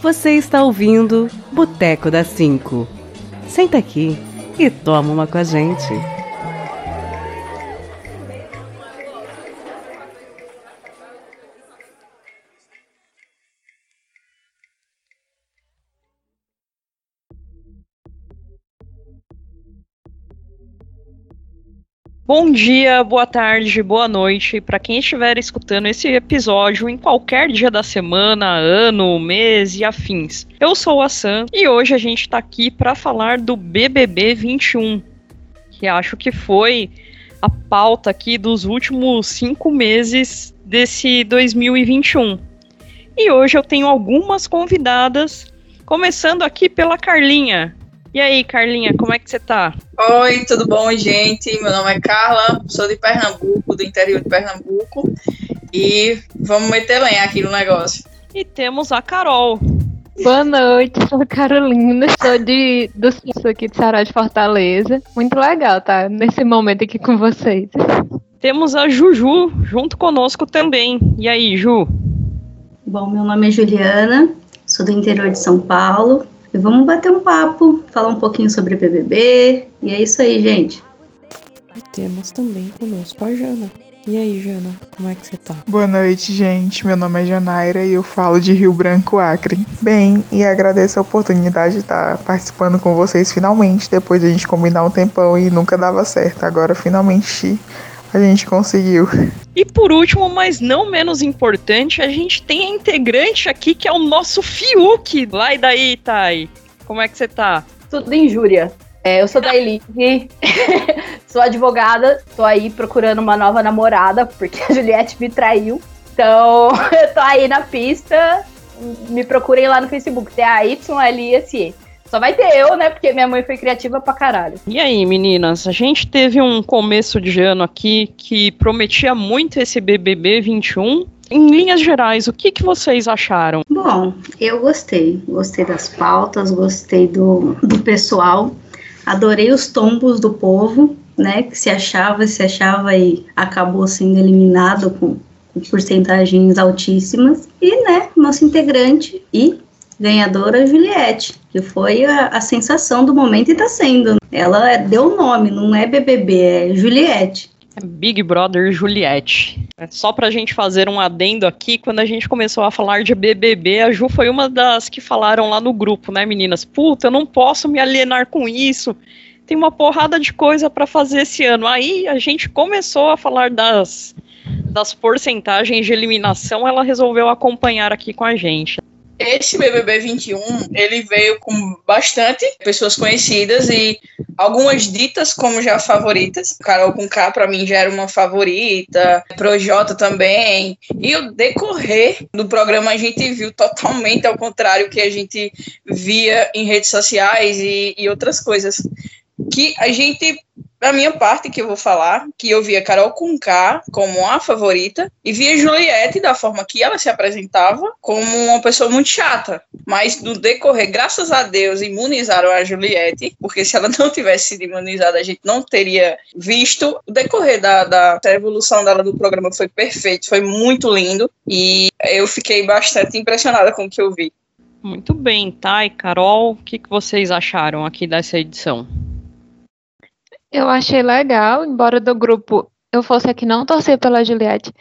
Você está ouvindo Boteco da Cinco. Senta aqui e toma uma com a gente. Bom dia, boa tarde, boa noite para quem estiver escutando esse episódio em qualquer dia da semana, ano, mês e afins. Eu sou a Sam e hoje a gente está aqui para falar do BBB 21, que acho que foi a pauta aqui dos últimos cinco meses desse 2021. E hoje eu tenho algumas convidadas, começando aqui pela Carlinha. E aí, Carlinha, como é que você tá? Oi, tudo bom, gente? Meu nome é Carla, sou de Pernambuco, do interior de Pernambuco. E vamos meter lenha aqui no negócio. E temos a Carol. Boa noite, sou a Carolina, sou de, do sou aqui de Sarau de Fortaleza. Muito legal, tá? Nesse momento aqui com vocês. Temos a Juju junto conosco também. E aí, Ju? Bom, meu nome é Juliana, sou do interior de São Paulo, e vamos bater um papo, falar um pouquinho sobre BBB. E é isso aí, gente. E temos também conosco a Jana. E aí, Jana, como é que você tá? Boa noite, gente. Meu nome é Janaira e eu falo de Rio Branco, Acre. Bem, e agradeço a oportunidade de estar participando com vocês finalmente, depois de a gente combinar um tempão e nunca dava certo. Agora, finalmente, a gente conseguiu. E por último, mas não menos importante, a gente tem a integrante aqui que é o nosso Fiuk. Lá e daí, Thay? Como é que você tá? Tudo injúria. É, eu sou da Elite, sou advogada, tô aí procurando uma nova namorada, porque a Juliette me traiu. Então, eu tô aí na pista. Me procurem lá no Facebook, T-A-Y-L-I-S-E. Só vai ter eu, né? Porque minha mãe foi criativa pra caralho. E aí, meninas? A gente teve um começo de ano aqui que prometia muito esse BBB 21. Em linhas gerais, o que, que vocês acharam? Bom, eu gostei. Gostei das pautas, gostei do, do pessoal. Adorei os tombos do povo, né? Que se achava, se achava e acabou sendo eliminado com, com porcentagens altíssimas. E, né, nosso integrante e ganhadora Juliette, que foi a, a sensação do momento e está sendo. Ela deu o nome, não é BBB, é Juliette. É Big Brother Juliette. É só pra gente fazer um adendo aqui, quando a gente começou a falar de BBB, a Ju foi uma das que falaram lá no grupo, né, meninas? Puta, eu não posso me alienar com isso. Tem uma porrada de coisa para fazer esse ano. Aí a gente começou a falar das, das porcentagens de eliminação, ela resolveu acompanhar aqui com a gente. Esse BBB 21, ele veio com bastante pessoas conhecidas e algumas ditas como já favoritas. Carol com K para mim já era uma favorita, Projota também. E o decorrer do programa a gente viu totalmente ao contrário que a gente via em redes sociais e, e outras coisas. Que a gente da minha parte, que eu vou falar, que eu via Carol Conká como a favorita e via Juliette da forma que ela se apresentava como uma pessoa muito chata. Mas no decorrer, graças a Deus, imunizaram a Juliette, porque se ela não tivesse sido imunizada, a gente não teria visto. O decorrer da, da, da evolução dela do programa foi perfeito, foi muito lindo e eu fiquei bastante impressionada com o que eu vi. Muito bem, Thay, Carol, o que, que vocês acharam aqui dessa edição? Eu achei legal, embora do grupo eu fosse aqui não torcer pela Juliette,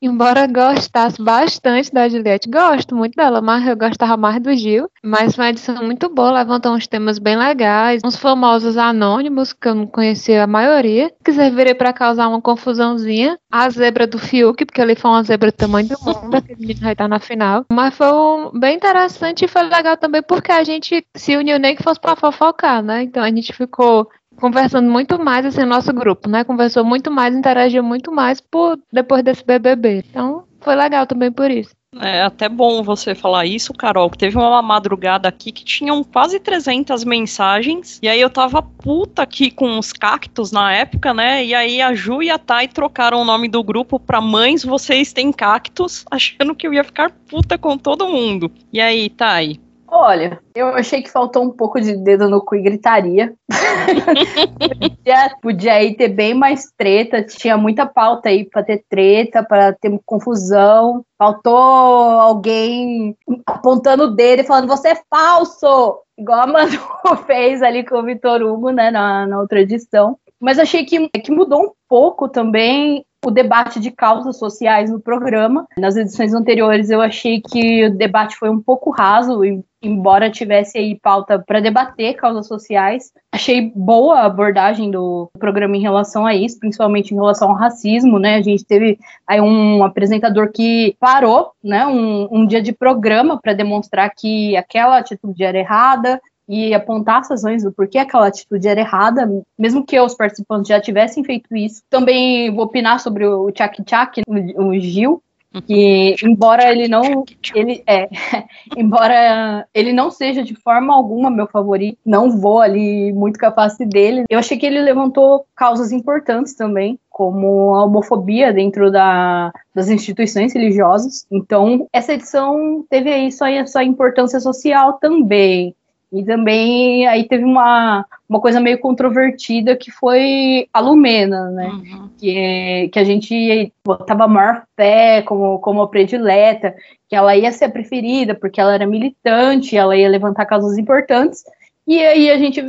embora gostasse bastante da Juliette, gosto muito dela, mas eu gostava mais do Gil. Mas uma edição muito boa, levantou uns temas bem legais, uns famosos anônimos, que eu não conhecia a maioria, que serviria para causar uma confusãozinha. A zebra do Fiuk, porque ele foi uma zebra do tamanho do mundo, aquele menino vai estar na final. Mas foi um, bem interessante e foi legal também porque a gente se uniu nem que fosse para fofocar, né? Então a gente ficou conversando muito mais assim, nosso grupo, né? Conversou muito mais, interagiu muito mais por depois desse BBB. Então, foi legal também por isso. É até bom você falar isso, Carol, teve uma madrugada aqui que tinham quase 300 mensagens, e aí eu tava puta aqui com os cactos na época, né? E aí a Ju e a Thay trocaram o nome do grupo pra Mães Vocês Têm Cactos, achando que eu ia ficar puta com todo mundo. E aí, Thay, Olha, eu achei que faltou um pouco de dedo no cu e gritaria. podia, podia aí ter bem mais treta, tinha muita pauta aí para ter treta, para ter confusão. Faltou alguém apontando o dedo e falando: você é falso! Igual a Manu fez ali com o Vitor Hugo, né, na, na outra edição. Mas achei que, que mudou um pouco também o debate de causas sociais no programa. Nas edições anteriores eu achei que o debate foi um pouco raso, embora tivesse aí pauta para debater causas sociais. Achei boa a abordagem do programa em relação a isso, principalmente em relação ao racismo, né? A gente teve aí um apresentador que parou, né, um, um dia de programa para demonstrar que aquela atitude era errada, e apontar as razões do porquê aquela atitude era errada, mesmo que os participantes já tivessem feito isso. Também vou opinar sobre o Tchak Tchak, o Gil, que embora ele não ele é embora ele não seja de forma alguma meu favorito não vou ali muito capaz dele. Eu achei que ele levantou causas importantes também como a homofobia dentro da, das instituições religiosas. Então essa edição teve aí só sua importância social também e também aí teve uma, uma coisa meio controvertida que foi a Lumena, né? Uhum. Que, que a gente botava a maior fé como, como a predileta, que ela ia ser a preferida, porque ela era militante, ela ia levantar causas importantes. E aí a gente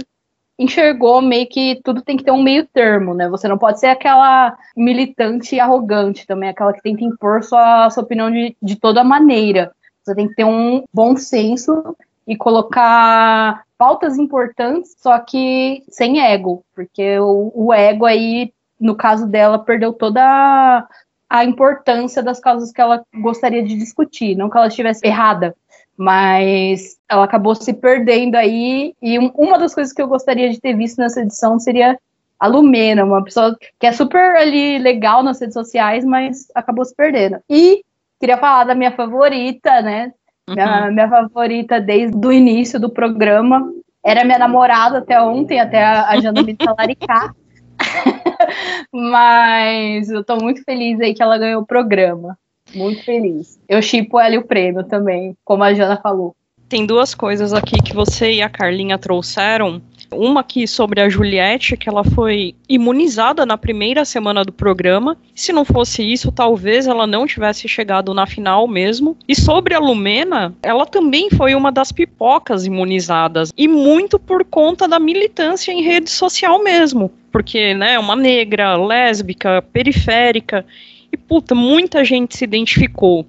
enxergou meio que tudo tem que ter um meio termo, né? Você não pode ser aquela militante arrogante também, aquela que tenta impor sua, sua opinião de, de toda maneira. Você tem que ter um bom senso e colocar pautas importantes, só que sem ego, porque o, o ego aí, no caso dela, perdeu toda a, a importância das causas que ela gostaria de discutir, não que ela estivesse errada, mas ela acabou se perdendo aí, e um, uma das coisas que eu gostaria de ter visto nessa edição seria a Lumena, uma pessoa que é super ali legal nas redes sociais, mas acabou se perdendo. E queria falar da minha favorita, né? Minha, uhum. minha favorita desde o início do programa. Era minha namorada até ontem, até a, a Jana me talaricar. Mas eu tô muito feliz aí que ela ganhou o programa. Muito feliz. Eu chipo ela e o prêmio também, como a Jana falou. Tem duas coisas aqui que você e a Carlinha trouxeram uma aqui sobre a Juliette, que ela foi imunizada na primeira semana do programa. Se não fosse isso, talvez ela não tivesse chegado na final mesmo. E sobre a Lumena, ela também foi uma das pipocas imunizadas. E muito por conta da militância em rede social mesmo. Porque, né, uma negra, lésbica, periférica. E, puta, muita gente se identificou.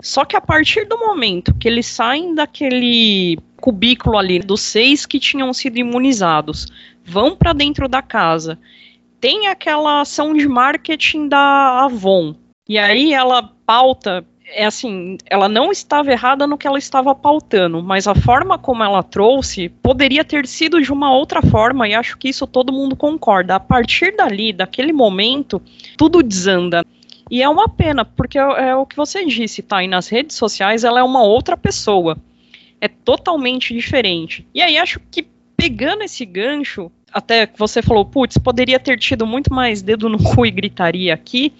Só que a partir do momento que eles saem daquele cubículo ali dos seis que tinham sido imunizados, vão para dentro da casa, tem aquela ação de marketing da Avon. E aí ela pauta é assim, ela não estava errada no que ela estava pautando, mas a forma como ela trouxe poderia ter sido de uma outra forma, e acho que isso todo mundo concorda. A partir dali, daquele momento, tudo desanda. E é uma pena, porque é, é o que você disse, tá? E nas redes sociais ela é uma outra pessoa. É totalmente diferente. E aí acho que pegando esse gancho, até que você falou, putz, poderia ter tido muito mais dedo no cu e gritaria aqui.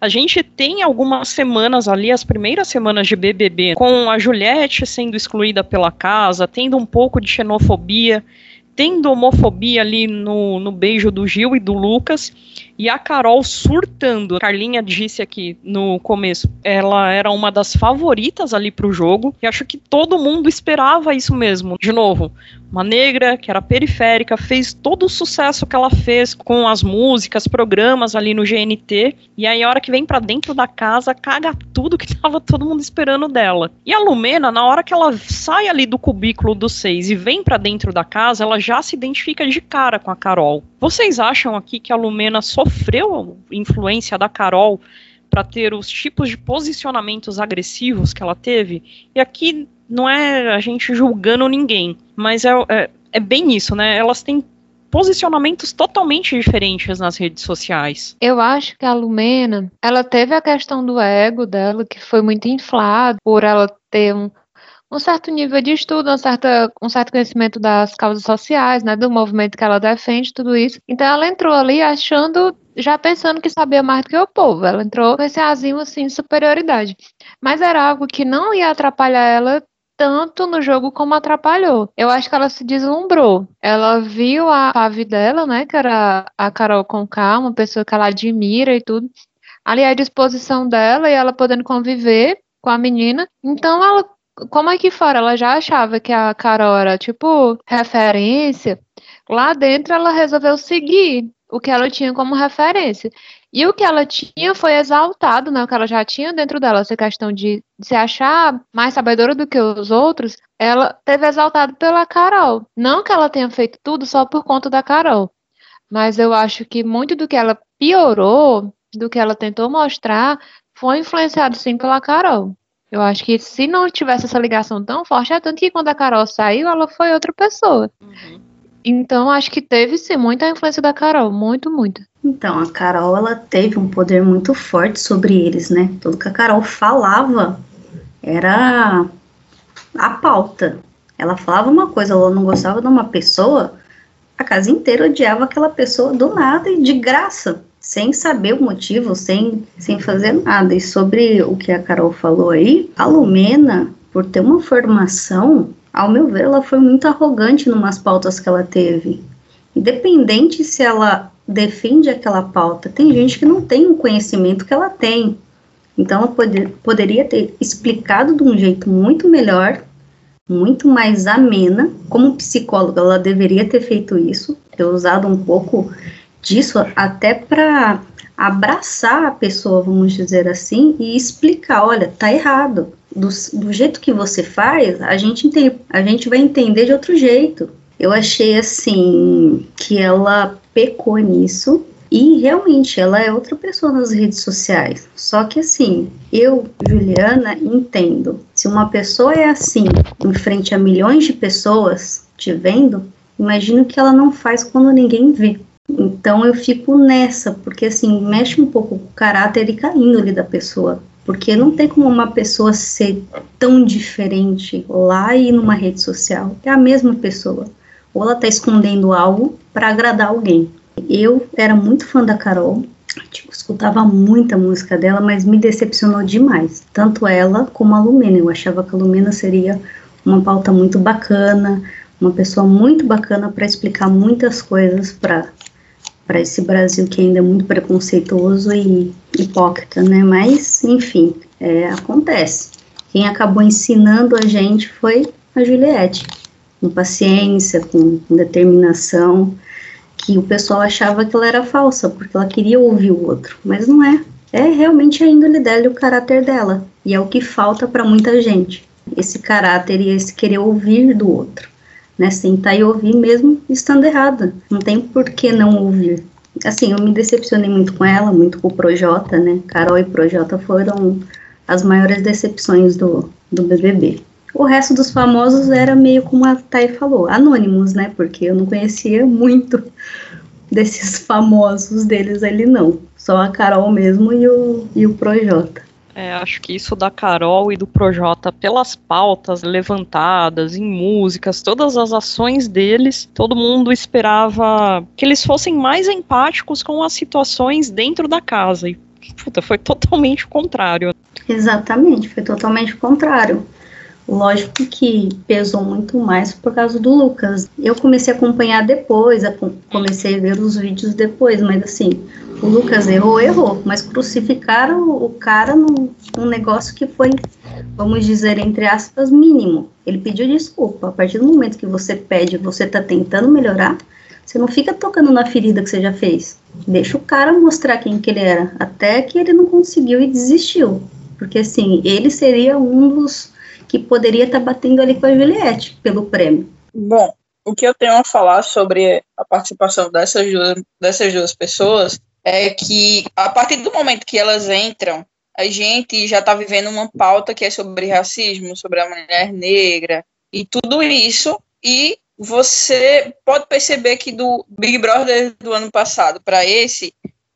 A gente tem algumas semanas ali, as primeiras semanas de BBB, com a Juliette sendo excluída pela casa, tendo um pouco de xenofobia, tendo homofobia ali no, no beijo do Gil e do Lucas, e a Carol surtando. A Carlinha disse aqui no começo, ela era uma das favoritas ali pro jogo, e acho que todo mundo esperava isso mesmo. De novo, uma negra que era periférica, fez todo o sucesso que ela fez com as músicas, programas ali no GNT, e aí a hora que vem para dentro da casa, caga tudo que tava todo mundo esperando dela. E a Lumena, na hora que ela sai ali do cubículo dos seis e vem para dentro da casa, ela já se identifica de cara com a Carol. Vocês acham aqui que a Lumena sofreu influência da Carol para ter os tipos de posicionamentos agressivos que ela teve? E aqui não é a gente julgando ninguém, mas é, é, é bem isso, né? Elas têm posicionamentos totalmente diferentes nas redes sociais. Eu acho que a Lumena, ela teve a questão do ego dela, que foi muito inflado por ela ter um, um certo nível de estudo, um certo, um certo conhecimento das causas sociais, né, do movimento que ela defende, tudo isso. Então ela entrou ali achando, já pensando que sabia mais do que o povo. Ela entrou com esse azinho assim, superioridade. Mas era algo que não ia atrapalhar ela tanto no jogo como atrapalhou. Eu acho que ela se deslumbrou. Ela viu a fave dela, né, que era a Carol Conká, uma pessoa que ela admira e tudo, ali à disposição dela e ela podendo conviver com a menina. Então ela, como aqui fora ela já achava que a Carol era tipo referência, lá dentro ela resolveu seguir o que ela tinha como referência. E o que ela tinha foi exaltado, né? O que ela já tinha dentro dela, essa questão de, de se achar mais sabedora do que os outros, ela teve exaltado pela Carol. Não que ela tenha feito tudo só por conta da Carol, mas eu acho que muito do que ela piorou, do que ela tentou mostrar, foi influenciado sim pela Carol. Eu acho que se não tivesse essa ligação tão forte, é tanto que quando a Carol saiu, ela foi outra pessoa. Uhum. Então, acho que teve sim muita influência da Carol, muito, muito. Então, a Carol, ela teve um poder muito forte sobre eles, né? Tudo que a Carol falava era a pauta. Ela falava uma coisa, ela não gostava de uma pessoa, a casa inteira odiava aquela pessoa do nada e de graça, sem saber o motivo, sem, sem fazer nada. E sobre o que a Carol falou aí, a Lumena, por ter uma formação, ao meu ver, ela foi muito arrogante numas pautas que ela teve. Independente se ela defende aquela pauta, tem gente que não tem o conhecimento que ela tem. Então, ela poder, poderia ter explicado de um jeito muito melhor, muito mais amena. Como psicóloga, ela deveria ter feito isso, ter usado um pouco disso até para abraçar a pessoa, vamos dizer assim, e explicar: olha, tá errado do, do jeito que você faz, a gente, a gente vai entender de outro jeito. Eu achei assim que ela pecou nisso e realmente ela é outra pessoa nas redes sociais. Só que assim, eu, Juliana, entendo. Se uma pessoa é assim, em frente a milhões de pessoas te vendo, imagino que ela não faz quando ninguém vê. Então eu fico nessa, porque assim, mexe um pouco com o caráter e com a índole da pessoa. Porque não tem como uma pessoa ser tão diferente lá e numa rede social. É a mesma pessoa. Ou ela está escondendo algo para agradar alguém. Eu era muito fã da Carol, tipo, escutava muita música dela, mas me decepcionou demais. Tanto ela como a Lumena. Eu achava que a Lumena seria uma pauta muito bacana, uma pessoa muito bacana para explicar muitas coisas para para esse Brasil que ainda é muito preconceituoso e hipócrita, né? Mas, enfim, é, acontece. Quem acabou ensinando a gente foi a Juliette, com paciência, com, com determinação, que o pessoal achava que ela era falsa, porque ela queria ouvir o outro, mas não é. É realmente a índole dela e o caráter dela, e é o que falta para muita gente, esse caráter e esse querer ouvir do outro né? Sentar e ouvir mesmo estando errada. Não tem por que não ouvir. Assim, eu me decepcionei muito com ela, muito com o Projota, né? Carol e Projota foram as maiores decepções do, do BBB. O resto dos famosos era meio como a Thay falou, anônimos, né? Porque eu não conhecia muito desses famosos deles ali, não. Só a Carol mesmo e o, e o Projota. É, acho que isso da Carol e do Projota, pelas pautas levantadas em músicas, todas as ações deles, todo mundo esperava que eles fossem mais empáticos com as situações dentro da casa. E, puta, foi totalmente o contrário. Exatamente, foi totalmente o contrário. Lógico que pesou muito mais por causa do Lucas. Eu comecei a acompanhar depois, comecei a ver os vídeos depois, mas assim, o Lucas errou, errou, mas crucificaram o cara num, num negócio que foi, vamos dizer, entre aspas, mínimo. Ele pediu desculpa. A partir do momento que você pede, você tá tentando melhorar, você não fica tocando na ferida que você já fez. Deixa o cara mostrar quem que ele era, até que ele não conseguiu e desistiu. Porque assim, ele seria um dos que poderia estar tá batendo ali com a Juliette pelo prêmio. Bom, o que eu tenho a falar sobre a participação dessas duas, dessas duas pessoas é que a partir do momento que elas entram, a gente já está vivendo uma pauta que é sobre racismo, sobre a mulher negra e tudo isso. E você pode perceber que do Big Brother do ano passado para esse,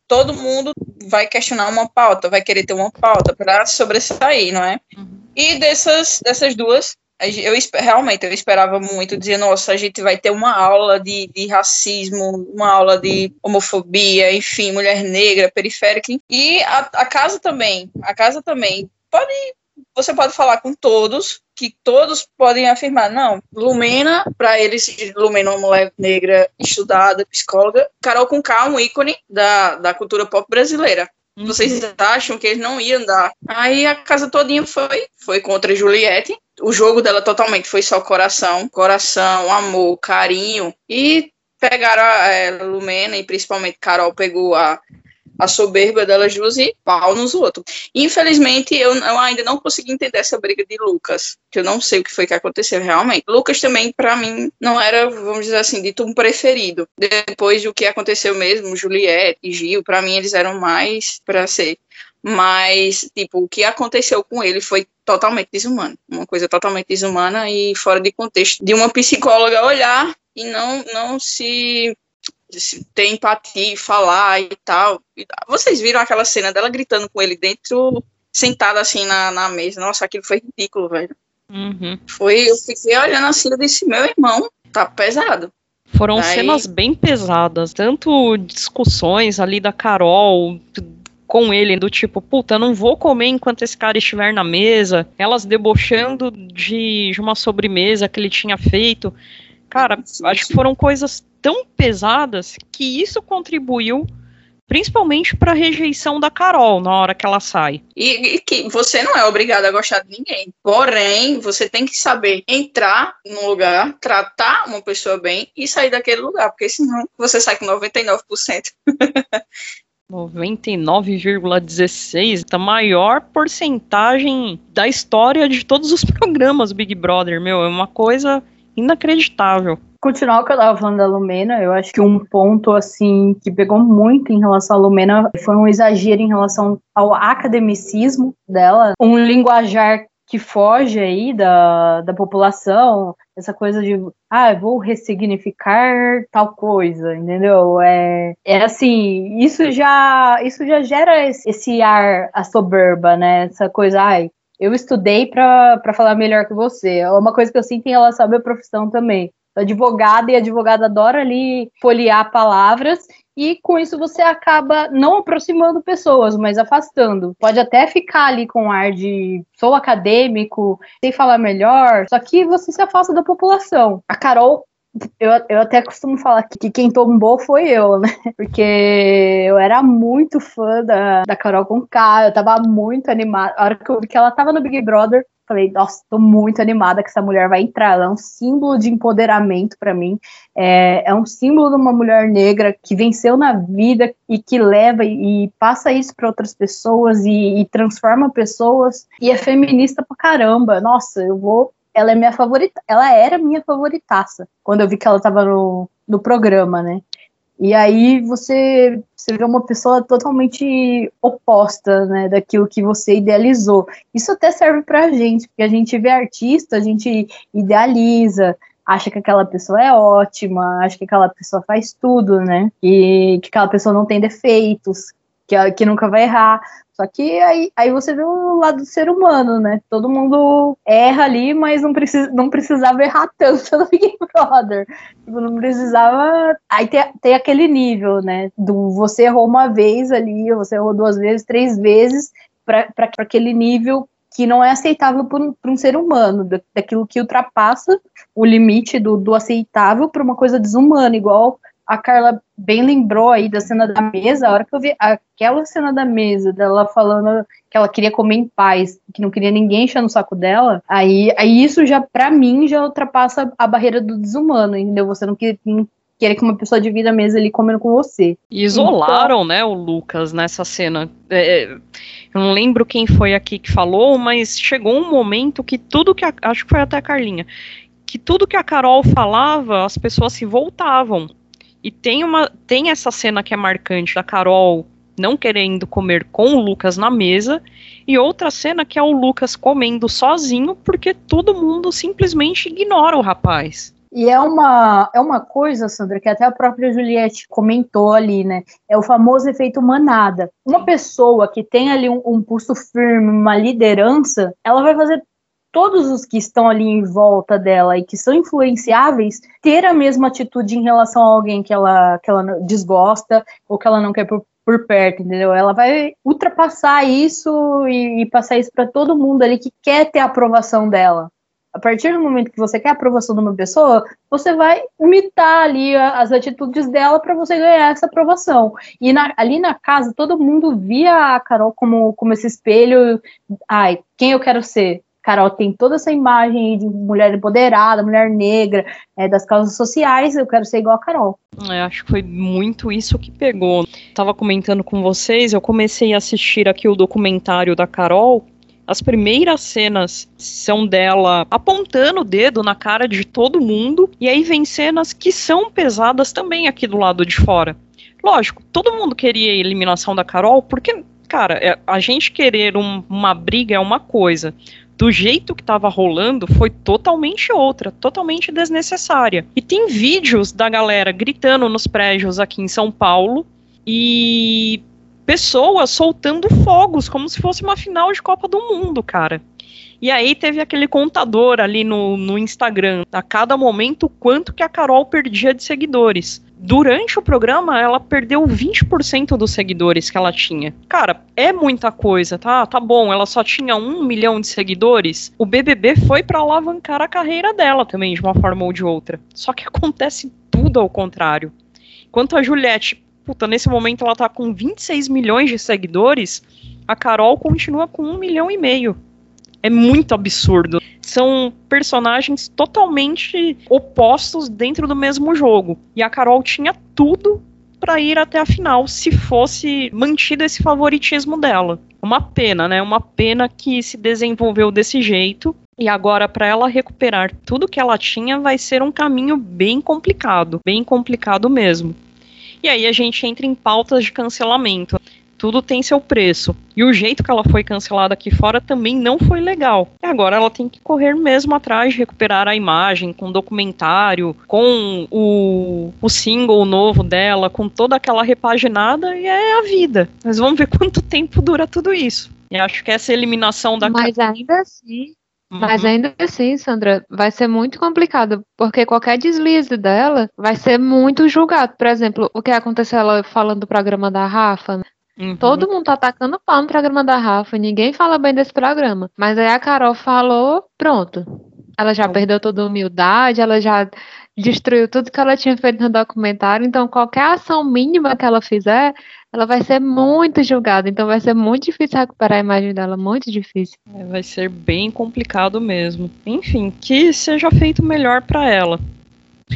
todo mundo vai questionar uma pauta, vai querer ter uma pauta para sobressair, não é? Uhum. E dessas, dessas duas, eu realmente eu esperava muito dizer, nossa, a gente vai ter uma aula de, de racismo, uma aula de homofobia, enfim, mulher negra, periférica. E a, a casa também, a casa também pode você pode falar com todos, que todos podem afirmar, não, Lumena, para eles, Lumena é uma mulher negra estudada, psicóloga, Carol com K, um ícone da, da cultura pop brasileira. Vocês acham que eles não iam dar? Aí a casa todinha foi, foi contra Juliette. O jogo dela totalmente foi só coração, coração, amor, carinho. E pegaram a é, Lumena e principalmente Carol pegou a a soberba delas duas e pau nos outros. Infelizmente, eu, eu, ainda não consegui entender essa briga de Lucas, que eu não sei o que foi que aconteceu realmente. Lucas também, para mim, não era, vamos dizer assim, dito um preferido. Depois do que aconteceu mesmo, Juliette e Gil, para mim eles eram mais para ser. Mas, tipo, o que aconteceu com ele foi totalmente desumano. Uma coisa totalmente desumana e fora de contexto. De uma psicóloga olhar e não, não se ter empatia, falar e tal. Vocês viram aquela cena dela gritando com ele dentro, sentada assim na, na mesa. Nossa, aquilo foi ridículo, velho. Uhum. Foi, eu fiquei olhando assim, eu disse, meu irmão, tá pesado. Foram cenas bem pesadas, tanto discussões ali da Carol com ele, do tipo, puta, não vou comer enquanto esse cara estiver na mesa, elas debochando de, de uma sobremesa que ele tinha feito. Cara, acho que foram coisas tão pesadas que isso contribuiu principalmente para a rejeição da Carol na hora que ela sai. E, e, que você não é obrigado a gostar de ninguém. Porém, você tem que saber entrar num lugar, tratar uma pessoa bem e sair daquele lugar, porque senão você sai com 99%. 99,16, a maior porcentagem da história de todos os programas Big Brother, meu, é uma coisa inacreditável continuar o que eu tava falando da Lumena, eu acho que um ponto, assim, que pegou muito em relação à Lumena foi um exagero em relação ao academicismo dela, um linguajar que foge aí da, da população, essa coisa de, ah, vou ressignificar tal coisa, entendeu? É, é assim, isso já, isso já gera esse ar a soberba, né? Essa coisa, ai, eu estudei para falar melhor que você. É uma coisa que eu sinto em relação à minha profissão também advogada e advogada adora ali folhear palavras e com isso você acaba não aproximando pessoas, mas afastando. Pode até ficar ali com ar de sou acadêmico, sei falar melhor, só que você se afasta da população. A Carol eu, eu até costumo falar que, que quem tombou foi eu, né? Porque eu era muito fã da, da Carol Conká, eu tava muito animada. A hora que eu que ela tava no Big Brother, Falei, nossa, tô muito animada que essa mulher vai entrar. Ela é um símbolo de empoderamento para mim. É, é, um símbolo de uma mulher negra que venceu na vida e que leva e, e passa isso para outras pessoas e, e transforma pessoas. E é feminista pra caramba. Nossa, eu vou ela é minha favorita, ela era minha favoritaça quando eu vi que ela tava no, no programa, né? E aí você, você vê uma pessoa totalmente oposta, né, daquilo que você idealizou. Isso até serve pra gente, porque a gente vê artista, a gente idealiza, acha que aquela pessoa é ótima, acha que aquela pessoa faz tudo, né? E que aquela pessoa não tem defeitos, que, que nunca vai errar. Só que aí, aí você vê o lado do ser humano, né? Todo mundo erra ali, mas não, precisa, não precisava errar tanto no Big Brother. Tipo, não precisava. Aí tem, tem aquele nível, né? Do você errou uma vez ali, você errou duas vezes, três vezes, para aquele nível que não é aceitável para um ser humano, daquilo que ultrapassa o limite do, do aceitável para uma coisa desumana, igual a Carla bem lembrou aí da cena da mesa, a hora que eu vi aquela cena da mesa, dela falando que ela queria comer em paz, que não queria ninguém enchendo o saco dela, aí, aí isso já, para mim, já ultrapassa a barreira do desumano, entendeu? Você não, quer, não querer que uma pessoa divida a mesa ali comendo com você. E isolaram, então... né, o Lucas nessa cena. É, é, eu não lembro quem foi aqui que falou, mas chegou um momento que tudo que a, acho que foi até a Carlinha, que tudo que a Carol falava, as pessoas se voltavam. E tem uma tem essa cena que é marcante da Carol não querendo comer com o Lucas na mesa e outra cena que é o Lucas comendo sozinho porque todo mundo simplesmente ignora o rapaz. E é uma, é uma coisa, Sandra, que até a própria Juliette comentou ali, né? É o famoso efeito manada. Uma pessoa que tem ali um, um pulso firme, uma liderança, ela vai fazer todos os que estão ali em volta dela e que são influenciáveis ter a mesma atitude em relação a alguém que ela, que ela desgosta ou que ela não quer por, por perto, entendeu? Ela vai ultrapassar isso e, e passar isso para todo mundo ali que quer ter a aprovação dela. A partir do momento que você quer a aprovação de uma pessoa, você vai imitar ali as atitudes dela para você ganhar essa aprovação. E na, ali na casa, todo mundo via a Carol como, como esse espelho. Ai, quem eu quero ser? Carol tem toda essa imagem de mulher empoderada, mulher negra, é, das causas sociais, eu quero ser igual a Carol. É, acho que foi muito isso que pegou. Tava comentando com vocês, eu comecei a assistir aqui o documentário da Carol. As primeiras cenas são dela apontando o dedo na cara de todo mundo, e aí vem cenas que são pesadas também aqui do lado de fora. Lógico, todo mundo queria a eliminação da Carol, porque, cara, é, a gente querer um, uma briga é uma coisa do jeito que estava rolando foi totalmente outra, totalmente desnecessária. E tem vídeos da galera gritando nos prédios aqui em São Paulo e pessoas soltando fogos como se fosse uma final de Copa do Mundo, cara. E aí teve aquele contador ali no, no Instagram, a cada momento, quanto que a Carol perdia de seguidores durante o programa, ela perdeu 20% dos seguidores que ela tinha. Cara, é muita coisa, tá? Tá bom, ela só tinha um milhão de seguidores. O BBB foi para alavancar a carreira dela também, de uma forma ou de outra. Só que acontece tudo ao contrário. Enquanto a Juliette, puta, nesse momento ela tá com 26 milhões de seguidores, a Carol continua com um milhão e meio. É muito absurdo são personagens totalmente opostos dentro do mesmo jogo. E a Carol tinha tudo para ir até a final se fosse mantido esse favoritismo dela. Uma pena, né? Uma pena que se desenvolveu desse jeito. E agora, para ela recuperar tudo que ela tinha, vai ser um caminho bem complicado, bem complicado mesmo. E aí a gente entra em pautas de cancelamento tudo tem seu preço. E o jeito que ela foi cancelada aqui fora também não foi legal. E agora ela tem que correr mesmo atrás de recuperar a imagem, com documentário, com o, o single novo dela, com toda aquela repaginada, e é a vida. Mas vamos ver quanto tempo dura tudo isso. E acho que essa eliminação da. Mas ainda assim, mas uhum. ainda assim, Sandra, vai ser muito complicado, porque qualquer deslize dela vai ser muito julgado. Por exemplo, o que aconteceu ela falando do programa da Rafa? Uhum. Todo mundo tá atacando pau no programa da Rafa, ninguém fala bem desse programa. Mas aí a Carol falou, pronto. Ela já perdeu toda a humildade, ela já destruiu tudo que ela tinha feito no documentário. Então, qualquer ação mínima que ela fizer, ela vai ser muito julgada. Então, vai ser muito difícil recuperar a imagem dela, muito difícil. É, vai ser bem complicado mesmo. Enfim, que seja feito melhor para ela.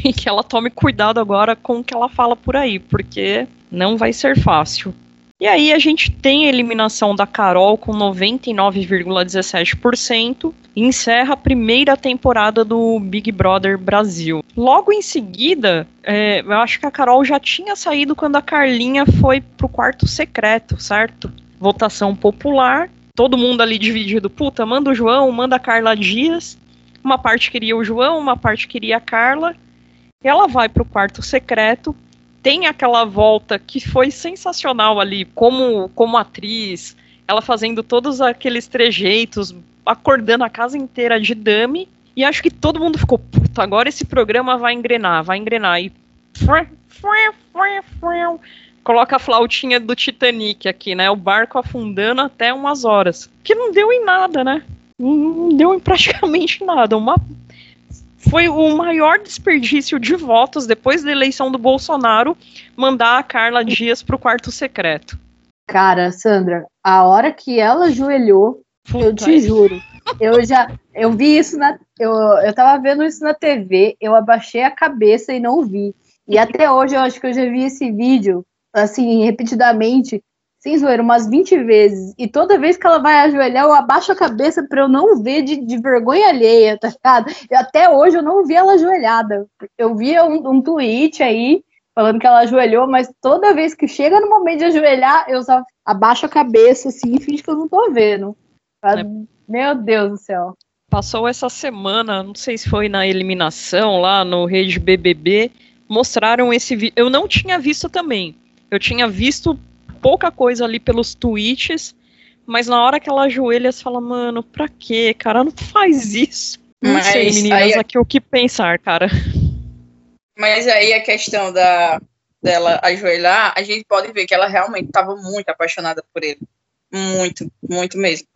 E que ela tome cuidado agora com o que ela fala por aí, porque não vai ser fácil. E aí a gente tem a eliminação da Carol com 99,17% e encerra a primeira temporada do Big Brother Brasil. Logo em seguida, é, eu acho que a Carol já tinha saído quando a Carlinha foi pro quarto secreto, certo? Votação popular, todo mundo ali dividido, puta, manda o João, manda a Carla Dias. Uma parte queria o João, uma parte queria a Carla. Ela vai pro quarto secreto, tem aquela volta que foi sensacional ali, como, como atriz, ela fazendo todos aqueles trejeitos, acordando a casa inteira de dame. E acho que todo mundo ficou, puta, agora esse programa vai engrenar, vai engrenar. E. Coloca a flautinha do Titanic aqui, né? O barco afundando até umas horas. Que não deu em nada, né? Não deu em praticamente nada. Uma foi o maior desperdício de votos depois da eleição do Bolsonaro mandar a Carla Dias para o quarto secreto. Cara, Sandra, a hora que ela ajoelhou, Puta eu te juro, eu já, eu vi isso na, eu, eu tava vendo isso na TV, eu abaixei a cabeça e não vi. E até hoje eu acho que eu já vi esse vídeo, assim, repetidamente, sem zoeira, umas 20 vezes. E toda vez que ela vai ajoelhar, eu abaixo a cabeça pra eu não ver de, de vergonha alheia, tá ligado? Até hoje eu não vi ela ajoelhada. Eu via um, um tweet aí falando que ela ajoelhou, mas toda vez que chega no momento de ajoelhar, eu só abaixo a cabeça assim e finge que eu não tô vendo. É. Meu Deus do céu. Passou essa semana, não sei se foi na eliminação lá no Rede BBB, mostraram esse vídeo. Eu não tinha visto também. Eu tinha visto pouca coisa ali pelos tweets, mas na hora que ela ajoelha, você fala, mano, pra quê, cara? Não faz isso. Não mas sei, meninas, aí... aqui o que pensar, cara. Mas aí a questão da, dela ajoelhar, a gente pode ver que ela realmente estava muito apaixonada por ele. Muito, muito mesmo.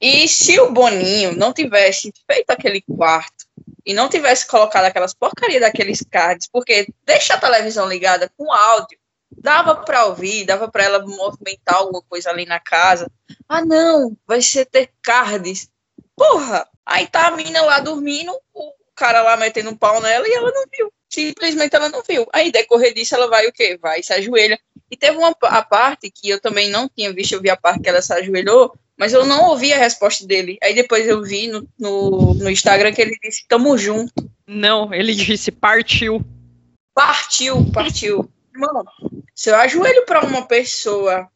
E se o Boninho não tivesse feito aquele quarto e não tivesse colocado aquelas porcarias daqueles cards, porque deixa a televisão ligada com áudio, dava para ouvir, dava para ela movimentar alguma coisa ali na casa. Ah, não, vai ser ter cards. Porra, aí tá a menina lá dormindo, o cara lá metendo um pau nela e ela não viu. Simplesmente ela não viu. Aí, decorrer disso, ela vai o quê? Vai se ajoelha. E teve uma a parte que eu também não tinha visto, eu vi a parte que ela se ajoelhou, mas eu não ouvi a resposta dele. Aí depois eu vi no, no, no Instagram que ele disse, tamo junto. Não, ele disse partiu. Partiu, partiu. Mano, se eu ajoelho para uma pessoa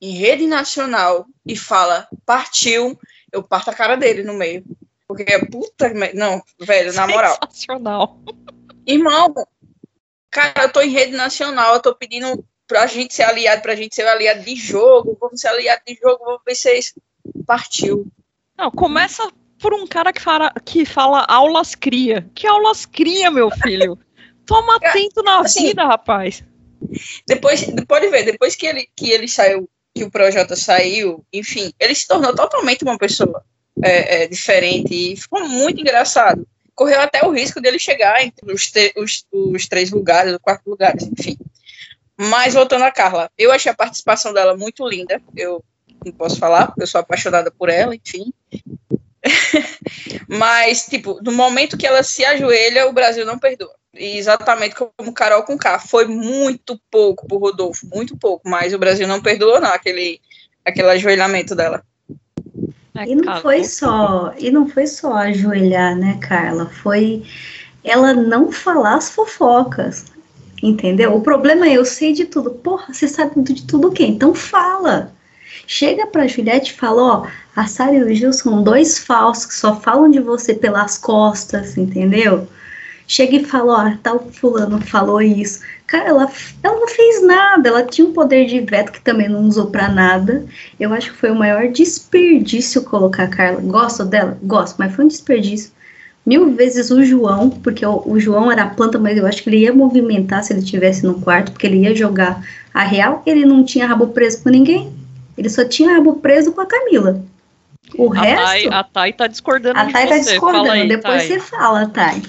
em rede nacional e fala partiu, eu parto a cara dele no meio. Porque é puta. Não, velho, na moral. Sensacional. Irmão, cara, eu tô em rede nacional, eu tô pedindo pra gente ser aliado, pra gente ser aliado de jogo, vamos ser aliado de jogo, vamos ver se é isso. Partiu. Não, começa por um cara que fala, que fala aulas cria. Que aulas cria, meu filho? Toma atento na assim, vida, rapaz. Depois, pode ver, depois que ele, que ele saiu, que o Projota saiu, enfim, ele se tornou totalmente uma pessoa é, é, diferente e ficou muito engraçado. Correu até o risco dele chegar entre os, os, os três lugares, os quatro lugares, enfim. Mas voltando a Carla, eu achei a participação dela muito linda. Eu não posso falar, porque eu sou apaixonada por ela, enfim. Mas, tipo, no momento que ela se ajoelha, o Brasil não perdoa. E exatamente como Carol com K. Foi muito pouco pro Rodolfo, muito pouco, mas o Brasil não perdoou, não, aquele, aquele ajoelhamento dela. É, e não foi só, e não foi só ajoelhar, né, Carla? Foi ela não falar as fofocas. Entendeu? O problema é eu sei de tudo. Porra, você sabe de tudo o quê? Então fala. Chega pra Juliette e fala, ó, a Sara e o Gil são dois falsos que só falam de você pelas costas, entendeu? Chega e fala, ó, tal fulano falou isso. Cara, ela, ela não fez nada, ela tinha um poder de veto que também não usou para nada. Eu acho que foi o maior desperdício colocar a Carla. Gosto dela? Gosto, mas foi um desperdício. Mil vezes o João, porque o, o João era a planta, mas eu acho que ele ia movimentar se ele estivesse no quarto, porque ele ia jogar a real. Ele não tinha rabo preso com ninguém. Ele só tinha rabo preso com a Camila. O a resto. Thay, a Thay tá discordando a de Thay tá você. discordando. Aí, Depois Thay. você fala, Thay.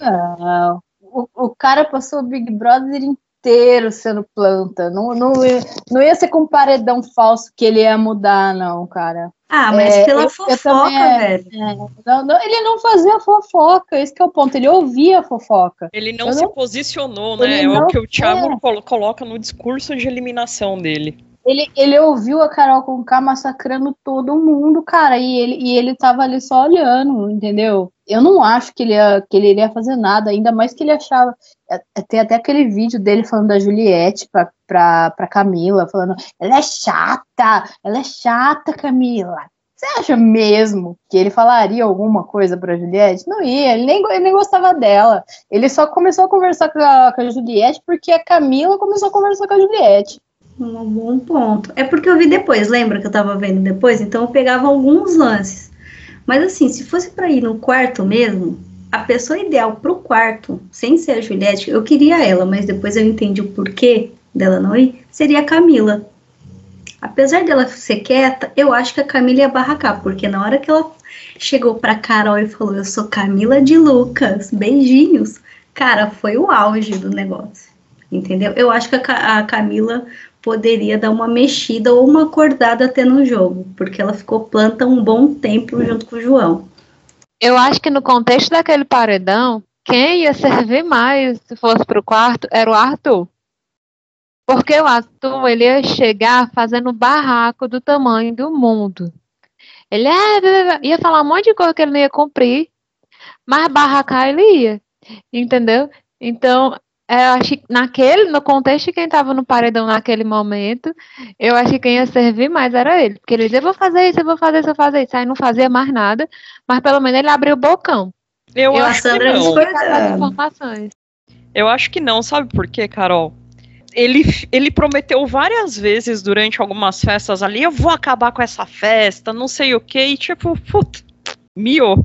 Não, o, o cara passou o Big Brother inteiro sendo planta. Não, não, ia, não ia ser com um paredão falso que ele ia mudar, não, cara. Ah, mas É, pela eu- eu fofoca, também, é, velho. é, não, não, ele não fazia fofoca, esse que é o ponto. Ele ouvia a fofoca. Ele não Eu se não- posicionou, né? É o que o Thiago é. colo- coloca no discurso de eliminação dele. Ele, ele ouviu a Carol Conká massacrando todo mundo, cara, e ele, e ele tava ali só olhando, entendeu? Eu não acho que ele, ia, que ele iria fazer nada, ainda mais que ele achava. é, é, Tem até aquele vídeo dele falando da Juliette pra, pra, pra Camila, falando: ela é chata, ela é chata, Camila. Você acha mesmo que ele falaria alguma coisa pra Juliette? Não ia, ele nem, ele nem gostava dela. Ele só começou a conversar com a, com a Juliette porque a Camila começou a conversar com a Juliette. Um bom ponto. É porque eu vi depois, lembra que eu tava vendo depois? Então eu pegava alguns lances. Mas assim, se fosse pra ir no quarto mesmo, a pessoa ideal pro quarto, sem ser a Juliette, eu queria ela, mas depois eu entendi o porquê dela não ir, seria a Camila. Apesar dela ser quieta, eu acho que a Camila ia barracar, porque na hora que ela chegou pra Carol e falou: Eu sou Camila de Lucas, beijinhos, cara, foi o auge do negócio. Entendeu? Eu acho que a, a Camila poderia dar uma mexida ou uma acordada até no jogo, porque ela ficou planta um bom tempo junto com o João. Eu acho que no contexto daquele paredão, quem ia servir mais se fosse pro quarto era o Arthur. Porque o Arthur, ele ia chegar fazendo barraco do tamanho do mundo. Ele blá, ia falar um monte de coisa que ele não ia cumprir, mas barracar ele ia. Entendeu? Então, eu acho que naquele, no contexto de quem estava no paredão naquele momento, eu acho que quem ia servir mais era ele. Porque ele dizia, eu vou fazer isso, eu vou fazer isso, eu vou fazer isso. Aí não fazia mais nada, mas pelo menos ele abriu o bocão. Eu, Eu, a acho que Sandra não. informações. Eu acho que não, sabe por quê, Carol? Ele, ele prometeu várias vezes durante algumas festas ali, eu vou acabar com essa festa, não sei o quê, e tipo, puta, miou.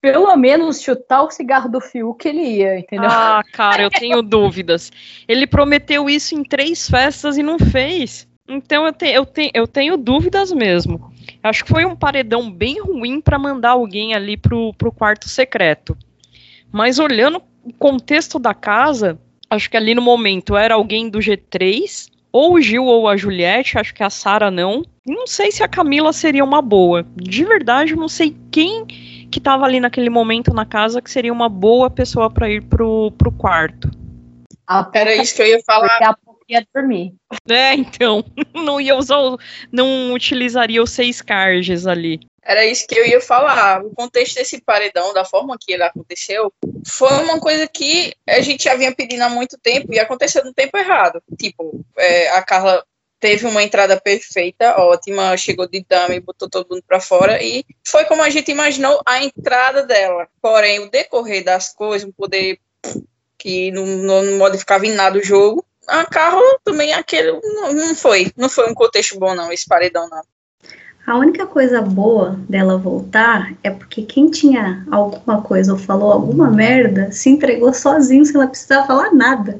Pelo menos chutar o cigarro do fio que ele ia, entendeu? Ah, cara, eu tenho dúvidas. Ele prometeu isso em três festas e não fez. Então eu, te, eu, te, eu tenho dúvidas mesmo. Acho que foi um paredão bem ruim para mandar alguém ali pro, pro quarto secreto. Mas olhando o contexto da casa, acho que ali no momento era alguém do G3, ou o Gil ou a Juliette, acho que a Sara não. Não sei se a Camila seria uma boa. De verdade, não sei quem que tava ali naquele momento na casa que seria uma boa pessoa para ir pro, pro quarto. Era isso que eu ia falar. Daqui a pouco ia dormir. É, então. Não ia usar. o- Não utilizaria os seis carges ali. Era isso que eu ia falar. O contexto desse paredão, da forma que ele aconteceu, foi uma coisa que a gente já vinha pedindo há muito tempo e aconteceu no tempo errado. Tipo, é, a Carla teve uma entrada perfeita, ótima, chegou de dama e botou todo mundo pra fora e foi como a gente imaginou a entrada dela. Porém, o decorrer das coisas, o poder que não, não modificava em nada o jogo, a Carla também aquele não, não foi, não foi um contexto bom não, esse paredão não. A única coisa boa dela voltar é porque quem tinha alguma coisa ou falou alguma merda se entregou sozinho sem ela precisar falar nada.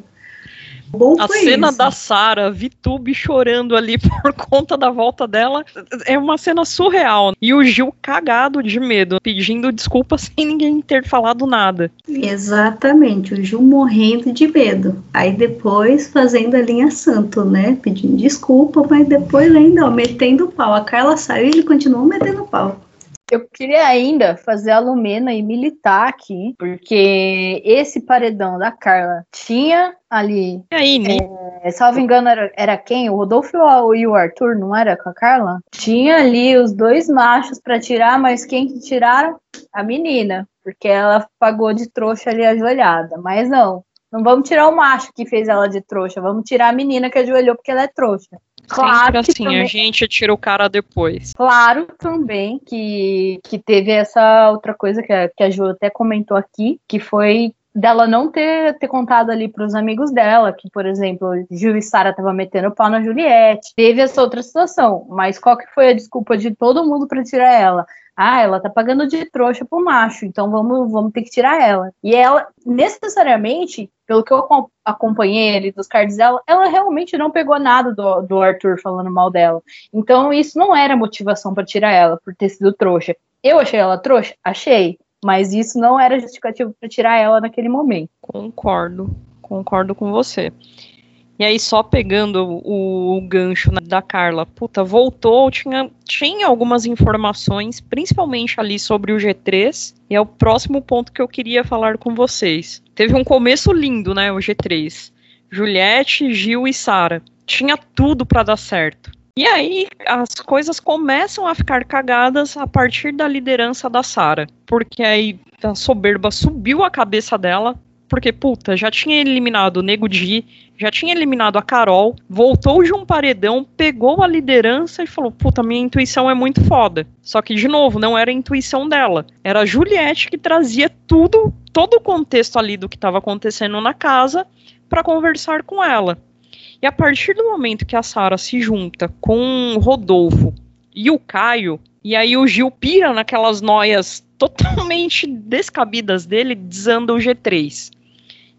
Bom A cena isso. da Sara, Vitube chorando ali por conta da volta dela, é uma cena surreal. E o Gil cagado de medo, pedindo desculpa sem ninguém ter falado nada. Exatamente, o Gil morrendo de medo. Aí depois fazendo a linha santo, né? Pedindo desculpa, mas depois ainda, ó, metendo pau. A Carla saiu e ele continuou metendo pau. Eu queria ainda fazer a Lumena e militar aqui, porque esse paredão da Carla tinha ali, E aí, Ni? é, salvo engano, era, era quem? O Rodolfo e o Arthur, não era com a Carla? Tinha ali os dois machos pra tirar, mas quem que tiraram? A menina, porque ela pagou de trouxa ali ajoelhada. Mas não, não vamos tirar o macho que fez ela de trouxa, vamos tirar a menina que ajoelhou porque ela é trouxa. Claro Sempre que assim, também- a gente tira o cara depois. Claro também que, que teve essa outra coisa que a, que a Ju até comentou aqui, que foi dela não ter, ter contado ali para os amigos dela, que, por exemplo, Gil e Sara estavam metendo pau na Juliette. Teve essa outra situação, mas qual que foi a desculpa de todo mundo para tirar ela? Ah, ela tá pagando de trouxa pro macho, então vamos, vamos ter que tirar ela. E ela, necessariamente, pelo que eu acom- acompanhei ali dos cards dela, ela realmente não pegou nada do, do Arthur falando mal dela. Então, isso não era motivação para tirar ela, por ter sido trouxa. Eu achei ela trouxa? Achei. Mas isso não era justificativo para tirar ela naquele momento. Concordo, concordo com você. E aí, só pegando o, o gancho da Carla, puta, voltou, tinha, tinha algumas informações, principalmente ali sobre o G3, e é o próximo ponto que eu queria falar com vocês. Teve um começo lindo, né, o G3. Juliette, Gil e Sara. Tinha tudo pra dar certo. E aí, as coisas começam a ficar cagadas a partir da liderança da Sara. Porque aí a soberba subiu a cabeça dela. Porque, puta, já tinha eliminado o Nego Di, já tinha eliminado a Carol, voltou de um paredão, pegou a liderança e falou: Puta, minha intuição é muito foda. Só que, de novo, não era a intuição dela. Era a Juliette que trazia tudo, todo o contexto ali do que estava acontecendo na casa para conversar com ela. E a partir do momento que a Sara se junta com o Rodolfo e o Caio, e aí o Gil pira naquelas noias totalmente descabidas dele, desanda o G3.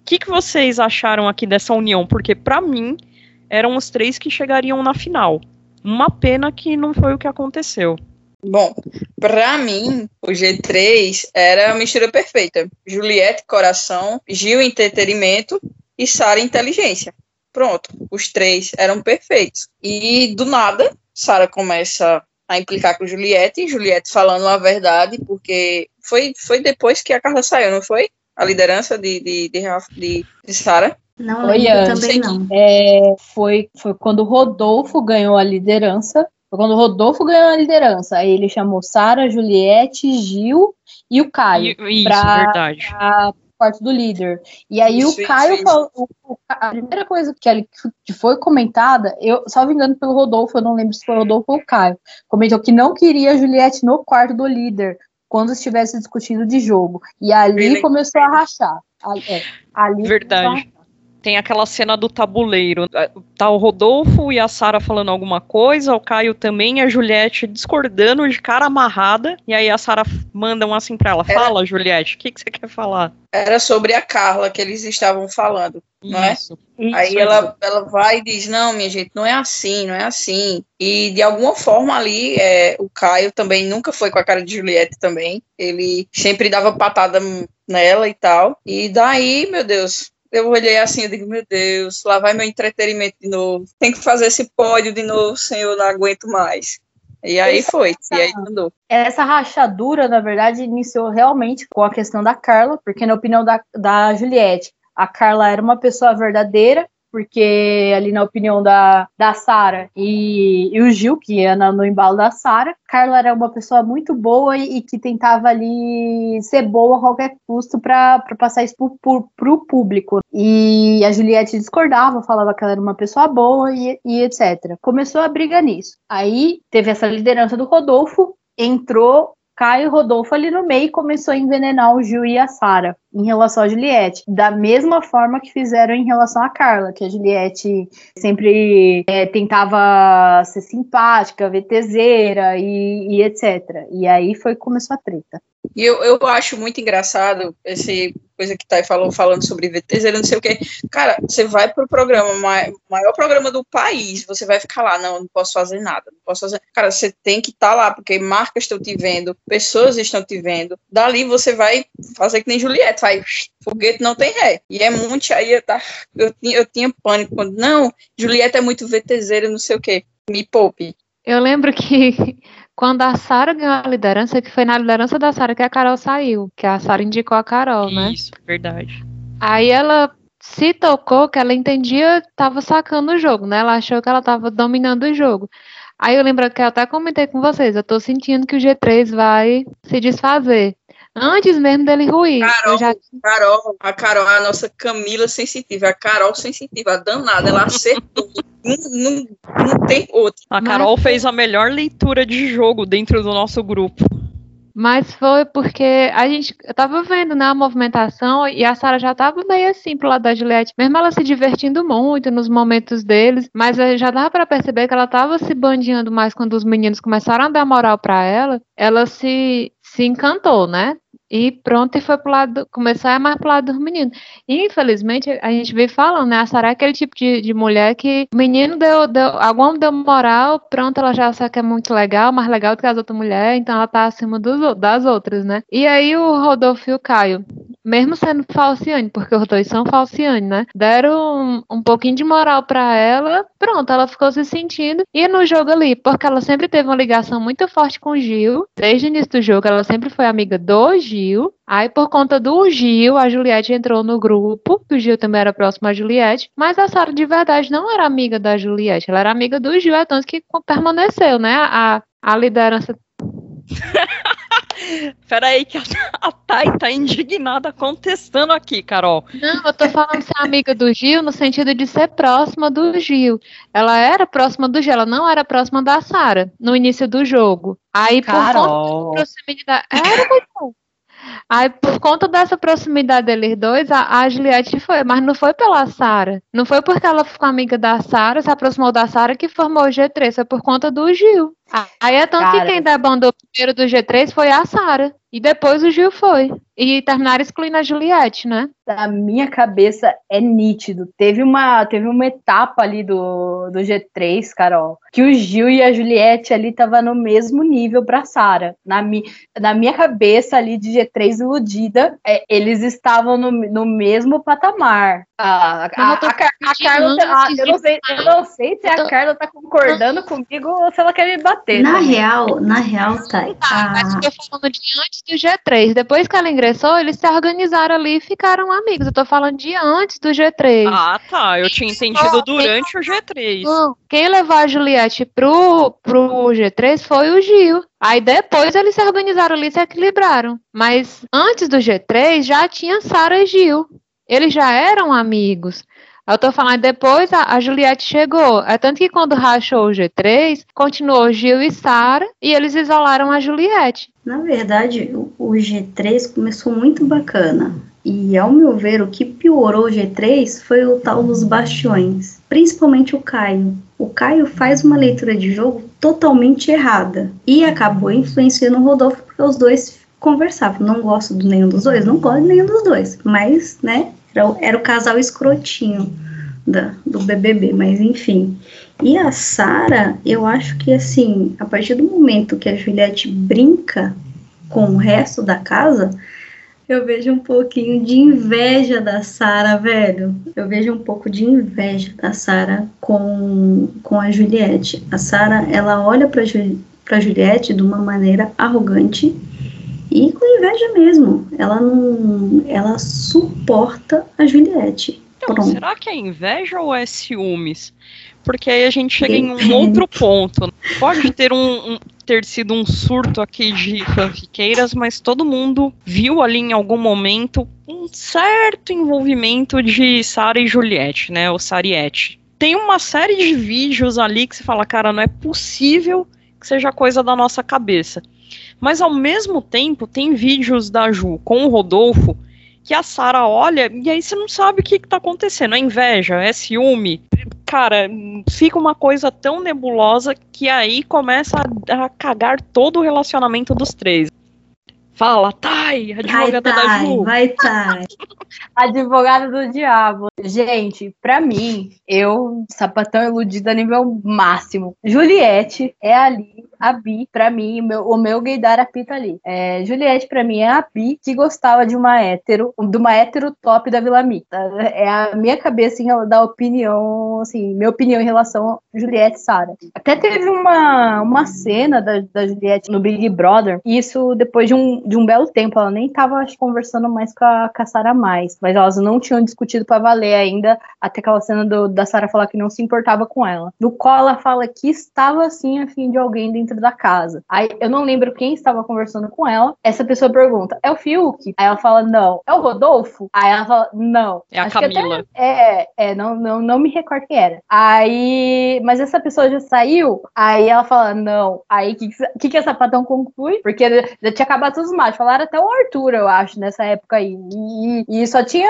Que, que vocês acharam aqui dessa união? Porque para mim eram os três que chegariam na final. Uma pena que não foi o que aconteceu. Bom, pra mim, o G3 era a mistura perfeita. Juliette, coração, Gil, entretenimento e Sara, inteligência. Pronto, os três eram perfeitos. E do nada, Sara começa a implicar com Juliette, Juliette falando a verdade, porque foi, foi depois que a Carla saiu, não foi? A liderança de, de, de, de, de Sara. Não Foi antes. também não. É, foi, foi quando o Rodolfo ganhou a liderança. Foi quando o Rodolfo ganhou a liderança. Aí ele chamou Sara, Juliette, Gil e o Caio. Isso, pra- verdade. a quarto do líder. E aí Isso, o Caio isso, falou. o- o- a primeira coisa que, ele- que foi comentada, eu, salvo engano pelo Rodolfo, eu não lembro se foi o Rodolfo ou o Caio, comentou que não queria a Juliette no quarto do líder quando estivesse discutindo de jogo. E ali começou a rachar. Ali, é, ali Verdade. Tem aquela cena do tabuleiro. É, tá o Rodolfo e a Sara falando alguma coisa, o Caio também e a Juliette discordando de cara amarrada. E aí a Sara manda um assim pra ela: Fala, Juliette, o que, que você quer falar? Era sobre a Carla que eles estavam falando, não é? Isso. Aí ela, ela vai e diz: Não, minha gente, não é assim, não é assim. E de alguma forma ali, é, o Caio também nunca foi com a cara de Juliette também. Ele sempre dava patada nela e tal. E daí, meu Deus, eu olhei assim, eu digo, meu Deus, lá vai meu entretenimento de novo. Tem que fazer esse pódio de novo, senhor, não aguento mais. E aí Essa- foi, e aí mandou. Essa rachadura, na verdade, iniciou realmente com a questão da Carla, porque, na opinião da, da Juliette, a Carla era uma pessoa verdadeira, porque ali na opinião da, da Sara e, e o Gil, que na- no embalo da Sara, Carla era uma pessoa muito boa e, e que tentava ali ser boa a qualquer custo para passar isso pro, pro público. E a Juliette discordava, falava que ela era uma pessoa boa e, e etc. Começou a briga nisso. Aí teve essa liderança do Rodolfo, entrou Caio Rodolfo ali no meio e começou a envenenar o Gil e a Sara em relação a Juliette. Da mesma forma que fizeram em relação a Carla, que a Juliette sempre é, tentava ser simpática, VTZera e, e etc. E aí foi começou a treta. E eu, eu acho muito engraçado esse coisa que Thay falou, falando sobre VTs, ele não sei o quê. Cara, você vai pro programa, mai- maior programa do país, você vai ficar lá, não, não posso fazer nada, não posso fazer. Cara, você tem que estar lá, porque marcas estão te vendo, pessoas estão te vendo. Dali você vai fazer que nem Juliette, vai, foguete não tem ré. E é muito, aí eu, tá, eu, tinha- eu tinha pânico quando, não, Juliette é muito VTZera, não sei o quê. Me poupe. Eu lembro que quando a Sara ganhou a liderança, que foi na liderança da Sara que a Carol saiu, que a Sara indicou a Carol, né? Isso, verdade. Aí ela se tocou que ela entendia, tava sacando o jogo, né? Ela achou que ela tava dominando o jogo. Aí eu lembro que eu até comentei com vocês, eu tô sentindo que o G3 vai se desfazer. Antes mesmo dele ruir. Carol, já Carol, a Carol a nossa Camila sensitiva, a Carol sensitiva, a danada, ela acertou. Não, não, tem outra. A Mas- Carol fez a melhor leitura de jogo dentro do nosso grupo. Mas foi porque a gente, eu tava vendo, né, a movimentação e a Sara já tava meio assim pro lado da Juliette, mesmo ela se divertindo muito nos momentos deles, mas já dava pra perceber que ela tava se bandeando mais quando os meninos começaram a dar moral pra ela, ela se, se encantou, né? E pronto, e foi pro lado, começou a mais pro lado dos meninos. Infelizmente, a gente vem falando, né? A Sara é aquele tipo de, de mulher que o menino deu, deu, deu moral, pronto, ela já sabe que é muito legal, mais legal do que as outras mulheres, então ela tá acima dos, das outras, né? E aí o Rodolfo e o Caio, mesmo sendo falciane, porque os dois são falciane, né? Deram um, um pouquinho de moral pra ela, pronto, ela ficou se sentindo. E no jogo ali, porque ela sempre teve uma ligação muito forte com o Gil, desde o início do jogo, ela sempre foi amiga do Gil. Aí, por conta do Gil, a Juliette entrou no grupo, que o Gil também era próximo à Juliette, mas a Sara de verdade não era amiga da Juliette, ela era amiga do Gil, é tanto que permaneceu, né? A, a liderança Pera aí que a, a Thay tá indignada contestando aqui, Carol. Não, eu tô falando ser amiga do Gil no sentido de ser próxima do Gil. Ela era próxima do Gil, ela não era próxima da Sara no início do jogo. Aí por conta Carol. da proximidade. Era muito bom. Aí, por conta dessa proximidade deles dois, a, a Juliette foi, mas não foi pela Sara. Não foi porque ela ficou amiga da Sara, se aproximou da Sara que formou o G3, foi por conta do Gil. Aí é tanto Cara. que quem debandou primeiro do G3 foi a Sara. E depois o Gil foi. E terminaram excluindo a Juliette, né? Na minha cabeça é nítido. Teve uma, teve uma etapa ali do, do G3, Carol, que o Gil e a Juliette ali tava no mesmo nível pra Sara. Na, mi, na minha cabeça ali de G3 iludida, é, eles estavam no, no mesmo patamar. A, Carla, tá- eu, não sei, eu não sei se a tô- Carla tá concordando comigo ou se ela quer me bater. Na também. real, na real, tá. Tá, mas a- eu tô falando de antes do G3. Depois que ela ingressou, eles se organizaram ali e ficaram amigos. Eu tô falando de antes do G3. Ah, tá. Eu tinha entendido durante o G3. Não, Quem levou a Juliette pro, pro G3 foi o Gil. Aí depois eles se organizaram ali e se equilibraram. Mas antes do G3 já tinha Sara e Gil. Eles já eram amigos. Eu tô falando, depois a, a Juliette chegou. É tanto que quando rachou o G3, continuou Gil e Sara e eles isolaram a Juliette. Na verdade, o, o G3 começou muito bacana. E ao meu ver, o que piorou o G3 foi o tal dos bastiões, principalmente o Caio. O Caio faz uma leitura de jogo totalmente errada e acabou influenciando o Rodolfo porque os dois conversavam. Não gosto de nenhum dos dois, não gosto de nenhum dos dois, mas, né, era, era o casal escrotinho da, do BBB, mas enfim. E a Sara, eu acho que assim, a partir do momento que a Juliette brinca com o resto da casa, eu vejo um pouquinho de inveja da Sara, velho. Eu vejo um pouco de inveja da Sara com, com a Juliette. A Sara, ela olha para para Juliette de uma maneira arrogante e com inveja mesmo. Ela não, ela suporta a Juliette. Então, será que é inveja ou é ciúmes? Porque aí a gente chega em um outro ponto. Pode ter um, um ter sido um surto aqui de fanfiqueiras, mas todo mundo viu ali em algum momento um certo envolvimento de Sara e Juliette, né? O Sariette. Tem uma série de vídeos ali que você fala, cara, não é possível que seja coisa da nossa cabeça. Mas ao mesmo tempo, tem vídeos da Ju com o Rodolfo que a Sara olha e aí você não sabe o que, está acontecendo. É inveja, é ciúme. Cara, fica uma coisa tão nebulosa que aí começa a, a cagar todo o relacionamento dos três. Fala, Thay, advogada vai, da Ju. Vai, Thay. advogada do diabo. Gente, pra mim, eu, sapatão iludida nível máximo. Juliette é ali a Bi, pra mim, o meu, o meu gaydar apita ali. É, Juliette, pra mim, é a Bi que gostava de uma hétero, de uma hétero top da Vila Mita. É a minha cabeça em da opinião, assim, minha opinião em relação a Juliette e Sara. Até teve uma, uma cena da, da Juliette no Big Brother, e isso depois de um, de um belo tempo, ela nem tava acho, conversando mais com a, a Sara mais, mas elas não tinham discutido para valer ainda, até aquela cena do, da Sara falar que não se importava com ela. No qual ela fala que estava, assim, a fim de alguém dentro dentro da casa. Aí eu não lembro quem estava conversando com ela. Essa pessoa pergunta: é o Fiuk? Aí ela fala: não. É o Rodolfo? Aí ela fala: não. É a Acho Camila. Até, é, é, não, não, não me recordo quem era. Aí, mas essa pessoa já saiu. Aí ela fala: não. Aí o que, que, que essa sapatão conclui? Porque já tinha acabado todos os machos. Falaram até o Arthur, eu acho, nessa época aí. E, e só tinha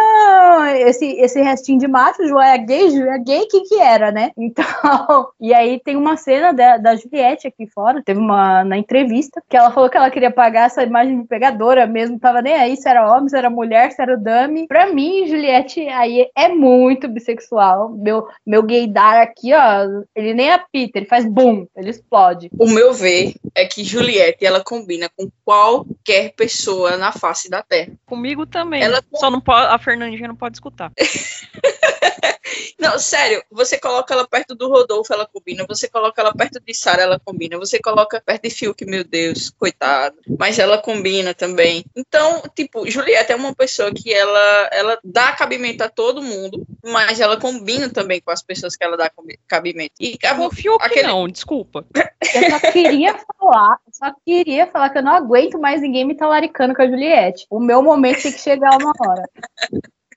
esse, esse restinho de macho. João é gay, João é gay, o que que era, né? Então, e aí tem uma cena da, da Juliette aqui fora teve uma na entrevista que ela falou que ela queria pagar essa imagem de pegadora mesmo, tava nem aí se era homem, se era mulher, se era dummy. Pra mim, Juliette aí é muito bissexual. Meu, meu gaydar aqui, ó, ele nem apita, ele faz boom, ele explode. O meu ver é que Juliette, ela combina com qualquer pessoa na face da Terra. Comigo também. Ela só não pode, a Fernandinha não pode escutar. Não, sério, você coloca ela perto do Rodolfo, ela combina. Você coloca ela perto de Sara, ela combina. Você coloca perto de Fiuk, meu Deus, coitado. Mas ela combina também. Então, tipo, Julieta é uma pessoa que ela, ela dá cabimento a todo mundo, mas ela combina também com as pessoas que ela dá cabimento. E o Fiuk aquele... não, desculpa. Eu só queria falar, só queria falar que eu não aguento mais ninguém me talaricando com a Juliette. O meu momento tem que chegar uma hora.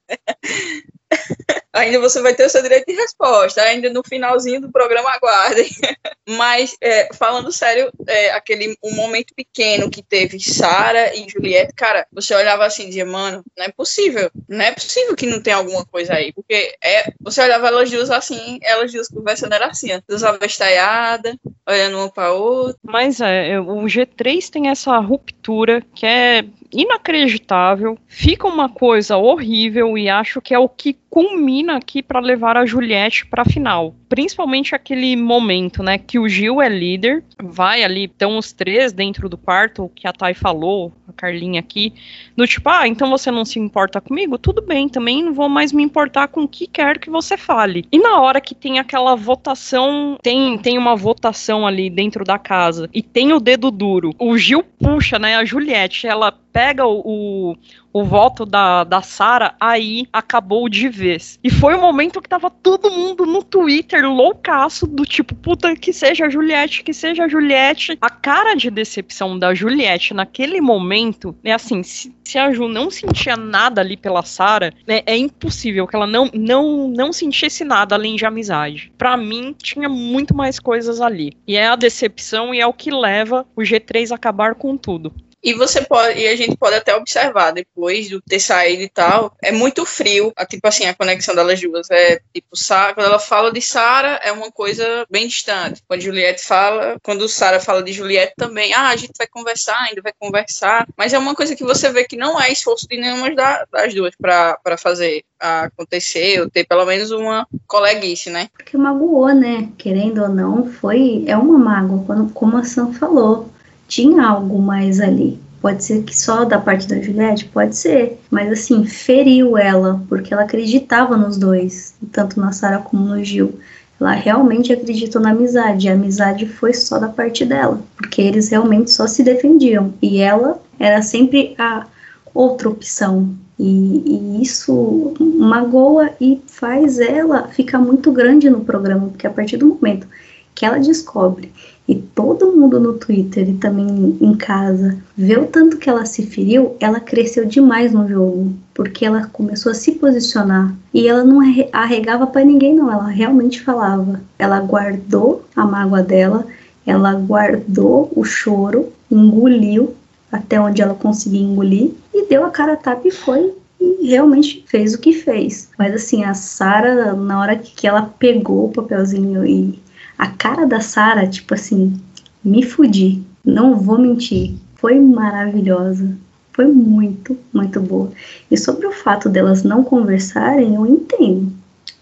Ainda você vai ter o seu direito de resposta, ainda no finalzinho do programa aguardem. Mas, é, falando sério, é, aquele um momento pequeno que teve Sara e Juliette, cara, você olhava assim e dizia, mano, não é possível, não é possível que não tenha alguma coisa aí, porque é, você olhava elas duas assim, elas duas conversando era assim, duas avestaiadas, olhando uma para outra. Mas é, o G3 tem essa ruptura que é inacreditável, fica uma coisa horrível e acho que é o que culmina aqui para levar a Juliette para a final. Principalmente aquele momento, né, que o Gil é líder, vai ali, estão os três dentro do quarto, que a Thay falou, a Carlinha aqui, do tipo, ah, então você não se importa comigo? Tudo bem, também não vou mais me importar com o que quer que você fale. E na hora que tem aquela votação, tem, tem uma votação ali dentro da casa, e tem o dedo duro, o Gil puxa, né, a Juliette, ela pega o, o voto da, da Sara, aí acabou de vez. E foi o momento que tava todo mundo no Twitter loucaço, do tipo, puta, que seja a Juliette, que seja a Juliette. A cara de decepção da Juliette naquele momento, é assim, se, se a Ju não sentia nada ali pela Sara, é, é impossível que ela não, não, não sentisse nada além de amizade. Para mim, tinha muito mais coisas ali. E é a decepção e é o que leva o G3 a acabar com tudo. E você pode, e a gente pode até observar depois do ter saído e tal, é muito frio, a, tipo assim, a conexão delas duas. É tipo, Sa quando ela fala de Sara, é uma coisa bem distante. Quando Juliette fala, quando Sara fala de Juliette também, ah, a gente vai conversar, ainda vai conversar. Mas é uma coisa que você vê que não é esforço de nenhuma das duas para fazer acontecer, ou ter pelo menos uma coleguice, né? Porque magoou, né? Querendo ou não, foi. É uma mágoa, como a Sam falou. Tinha algo mais ali. Pode ser que só da parte da Juliette, pode ser. Mas assim, feriu ela, porque ela acreditava nos dois, tanto na Sara como no Gil. Ela realmente acreditou na amizade. A amizade foi só da parte dela, porque eles realmente só se defendiam. E ela era sempre a outra opção. E, e, isso magoa e faz ela ficar muito grande no programa, porque a partir do momento que ela descobre e todo mundo no Twitter e também em casa vê o tanto que ela se feriu, ela cresceu demais no jogo, porque ela começou a se posicionar e ela não arregava para ninguém não, ela realmente falava. Ela guardou a mágoa dela, ela guardou o choro, engoliu até onde ela conseguia engolir e deu a cara a tapa e foi e realmente fez o que fez. Mas assim, a Sara, na hora que ela pegou o papelzinho e a cara da Sara, tipo assim, me fudi, não vou mentir, foi maravilhosa. Foi muito, muito boa. E sobre o fato delas não conversarem, eu entendo.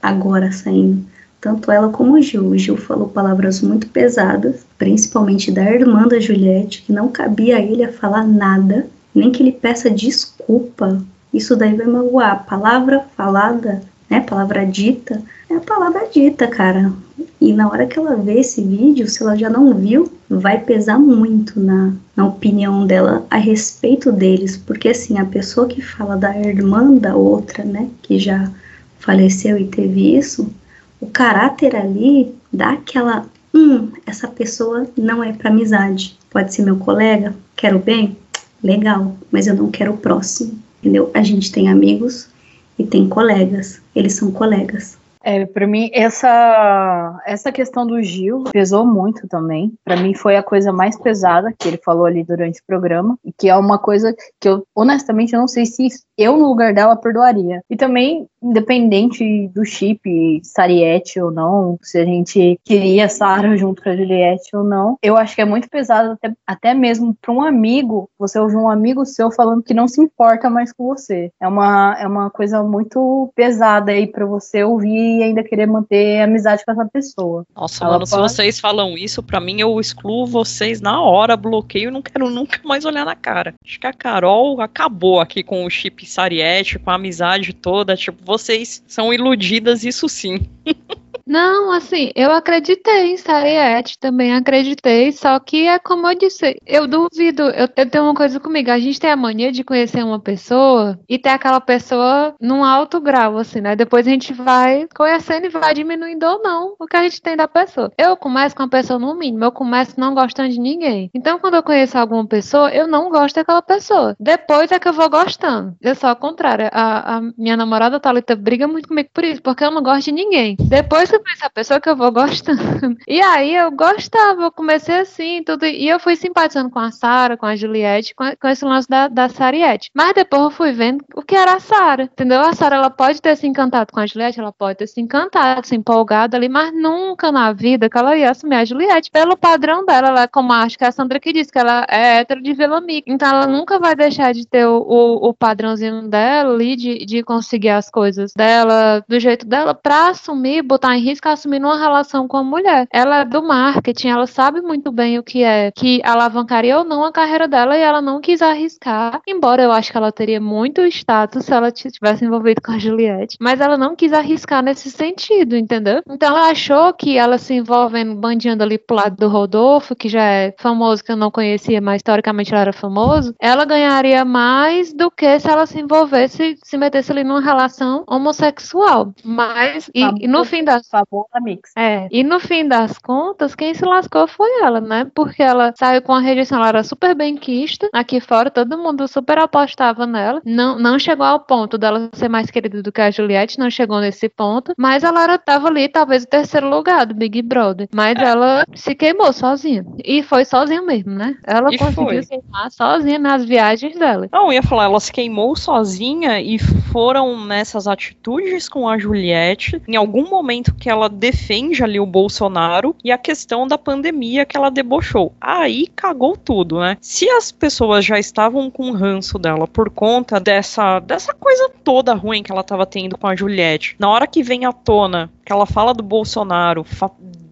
Agora saindo, tanto ela como o Gil. O Gil falou palavras muito pesadas, principalmente da irmã da Juliette, que não cabia a ele a falar nada, nem que ele peça desculpa. Isso daí vai magoar. A palavra falada, né, palavra dita, é a palavra dita, cara. E na hora que ela vê esse vídeo, se ela já não viu, vai pesar muito na, na opinião dela a respeito deles. Porque assim, a pessoa que fala da irmã da outra, né, que já faleceu e teve isso, o caráter ali dá aquela. Hum, essa pessoa não é para amizade. Pode ser meu colega, quero bem? Legal, mas eu não quero o próximo. Entendeu? A gente tem amigos e tem colegas. Eles são colegas. É, para mim essa essa questão do Gil pesou muito também. Para mim foi a coisa mais pesada que ele falou ali durante o programa e que é uma coisa que eu honestamente não sei se eu no lugar dela perdoaria. E também independente do chip Sariette ou não, se a gente queria Sarah junto com a Juliette ou não, eu acho que é muito pesado até, até mesmo para um amigo, você ouvir um amigo seu falando que não se importa mais com você. É uma é uma coisa muito pesada aí para você ouvir e ainda querer manter amizade com essa pessoa. Nossa, Ela mano, pode... se vocês falam isso, para mim eu excluo vocês na hora, bloqueio e não quero nunca mais olhar na cara. Acho que a Carol acabou aqui com o chip Sariette, com a amizade toda. Tipo, vocês são iludidas, isso sim. Não, assim, eu acreditei em Sariette, também acreditei, só que é como eu disse, eu duvido, eu, eu, tenho uma coisa comigo, a gente tem a mania de conhecer uma pessoa e ter aquela pessoa num alto grau, assim, né? Depois a gente vai conhecendo e vai diminuindo ou não o que a gente tem da pessoa. Eu começo com a pessoa no mínimo, eu começo não gostando de ninguém. Então, quando eu conheço alguma pessoa, eu não gosto daquela pessoa. Depois é que eu vou gostando. Eu sou ao contrário, a, a minha namorada Thalita briga muito comigo por isso, porque eu não gosto de ninguém. Depois que essa pessoa que eu vou gostando. E aí eu gostava, eu comecei assim, tudo. E eu fui simpatizando com a Sara, com a Juliette, com, com, esse lance da, da Sariette. Mas depois eu fui vendo o que era a Sara, entendeu? A Sara, ela pode ter se encantado com a Juliette, ela pode ter se encantado, se empolgado ali, mas nunca na vida que ela ia assumir a Juliette pelo padrão dela. Ela, como acho que a Sandra que disse, que ela é hétero de Vila. Então ela nunca vai deixar de ter o, o, o padrãozinho dela ali, de, de conseguir as coisas dela, do jeito dela, pra assumir, botar em risco assumindo uma relação com a mulher. Ela é do marketing, ela sabe muito bem o que é, que alavancaria ou não a carreira dela e ela não quis arriscar, embora eu acho que ela teria muito status se ela tivesse envolvido com a Juliette, mas ela não quis arriscar nesse sentido, entendeu? Então ela achou que ela se envolvendo, bandeando ali pro lado do Rodolfo, que já é famoso, que eu não conhecia, mas historicamente ela era famoso, ela ganharia mais do que se ela se envolvesse, se metesse ali numa relação homossexual. Mas, e, e no fim das famosa mix. É, e no fim das contas, quem se lascou foi ela, né? Porque ela saiu com a rejeição, ela era super bem quista. Aqui fora, todo mundo super apostava nela. Não, não chegou ao ponto dela ser mais querida do que a Juliette, não chegou nesse ponto. Mas ela era, tava ali, talvez, no terceiro lugar do Big Brother. Mas É. ela se queimou sozinha. E foi sozinha mesmo, né? Ela E conseguiu foi. queimar sozinha nas viagens dela. Não, eu ia falar, ela se queimou sozinha e foram nessas atitudes com a Juliette, em algum momento que ela defende ali o Bolsonaro e a questão da pandemia que ela debochou. Aí cagou tudo, né? Se as pessoas já estavam com ranço dela por conta dessa, dessa coisa toda ruim que ela tava tendo com a Juliette, na hora que vem à tona que ela fala do Bolsonaro,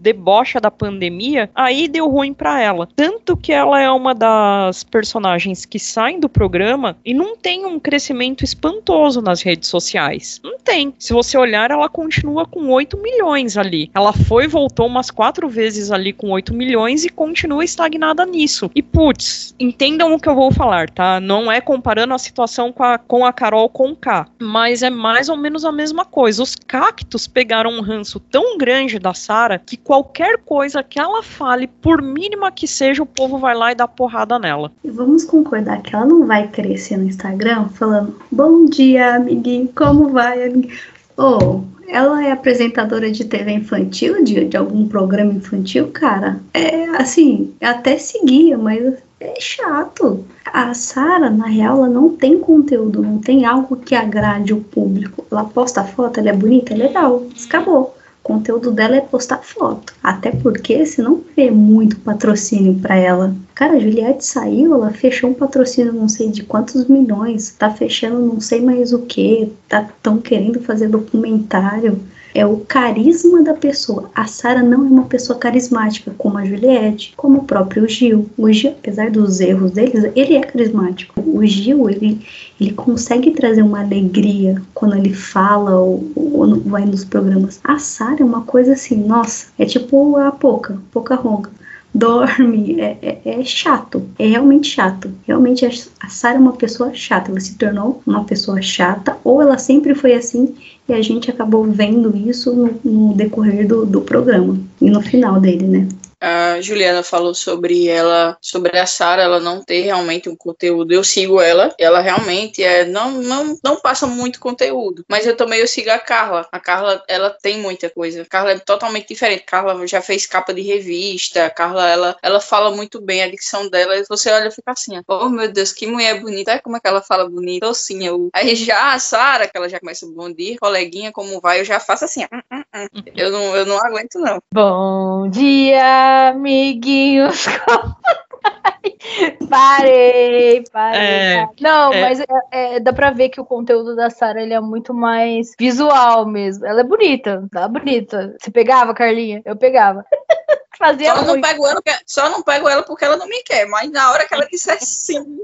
debocha da pandemia, aí deu ruim pra ela. Tanto que ela é uma das personagens que saem do programa e não tem um crescimento espantoso nas redes sociais. Não tem. Se você olhar, ela continua com 8 milhões ali. Ela foi e voltou umas quatro vezes ali com 8 milhões e continua estagnada nisso. E putz, entendam o que eu vou falar, tá? Não é comparando a situação com a, com a Carol com K, mas é mais ou menos a mesma coisa. Os cactos pegaram um ranço tão grande da Sara que qualquer coisa que ela fale, por mínima que seja, o povo vai lá e dá porrada nela. E vamos concordar que ela não vai crescer no Instagram falando bom dia, amiguinho, como vai, amiguinho? Ou ela é apresentadora de TV infantil, de, de algum programa infantil, cara. É assim, até seguia, mas é chato. A Sara, na real, ela não tem conteúdo, não tem algo que agrade o público. Ela posta foto, ela é bonita, é legal, acabou. Conteúdo dela é postar foto. Até porque se não vê muito patrocínio pra ela. Cara, a Juliette saiu, ela fechou um patrocínio não sei de quantos milhões, tá fechando não sei mais o que, tá tão querendo fazer documentário. É o carisma da pessoa. A Sara não é uma pessoa carismática, como a Juliette, como o próprio Gil. O Gil, apesar dos erros deles, ele é carismático. O Gil, ele, ele consegue trazer uma alegria quando ele fala ou, ou vai nos programas. A Sara é uma coisa assim, nossa, é tipo a Poca, Poca Ronca. Dorme, é, é, é chato, é realmente chato. Realmente a a Sara é uma pessoa chata, ela se tornou uma pessoa chata, ou ela sempre foi assim e a gente acabou vendo isso no, no decorrer do, do programa e no final dele, né? A Juliana falou sobre ela, sobre a Sara, ela não ter realmente um conteúdo. Eu sigo ela, ela realmente é não não não passa muito conteúdo, mas eu também eu sigo a Carla. A Carla, ela tem muita coisa. A Carla é totalmente diferente. A Carla já fez capa de revista. A Carla ela ela fala muito bem a dicção dela. Você olha e fica assim, oh meu Deus, que mulher bonita. Como é que ela fala bonito, docinha. Aí já a Sara, que ela já começa bom dia, coleguinha, como vai? Eu já faço assim, hum, hum, hum. Eu não eu não aguento não. Bom dia, amiguinhos. Parei, parei. É. Não, é. mas é- é, dá pra ver que o conteúdo da Sara ele é muito mais visual mesmo. Ela é bonita, ela é bonita. Você pegava, Carlinha? Eu pegava. Fazia Só não, muito. pego ela, porque- só não pego ela porque ela não me quer, mas na hora que ela disser sim,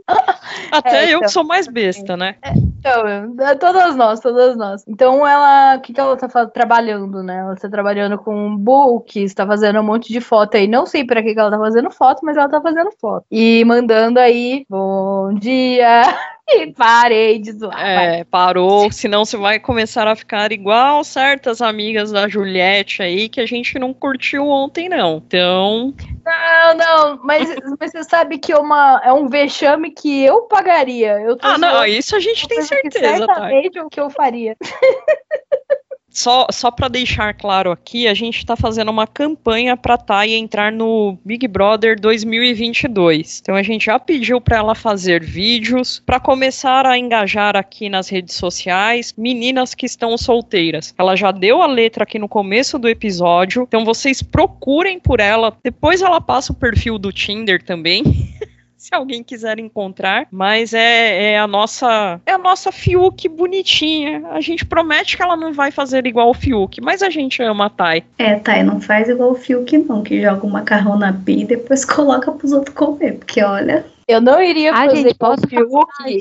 Até É, eu que então. sou mais besta, né? Então, é, todas nós, todas nós. Então, ela, o que, que ela tá trabalhando, né? Ela tá trabalhando com books, tá fazendo um monte de foto aí. Não sei pra que, que ela tá fazendo foto, mas ela tá fazendo foto. E mandando aí, bom dia. E parei de zoar. vai. É, parou, senão você vai começar a ficar igual certas amigas da Juliette aí que a gente não curtiu ontem, não. Então, Não, não, mas, mas você sabe que é, uma, é um vexame que eu pagaria. Eu ah, não, isso a gente tem coisa que certeza, tá? Certamente é o que eu faria. Só, só para deixar claro aqui, a gente está fazendo uma campanha para Thay entrar no Big Brother 2022. Então a gente já pediu para ela fazer vídeos para começar a engajar aqui nas redes sociais meninas que estão solteiras. Ela já deu a letra aqui no começo do episódio, então vocês procurem por ela. Depois ela passa o perfil do Tinder também. Se alguém quiser encontrar, mas é, é a nossa é a nossa Fiuk bonitinha. A gente promete que ela não vai fazer igual o Fiuk, mas a gente ama a Thay. É, e não faz igual o Fiuk não, que joga o macarrão na pia e depois coloca pros outros comer, porque olha, Eu não iria Ah, fazer gente, igual posso o Fiuk.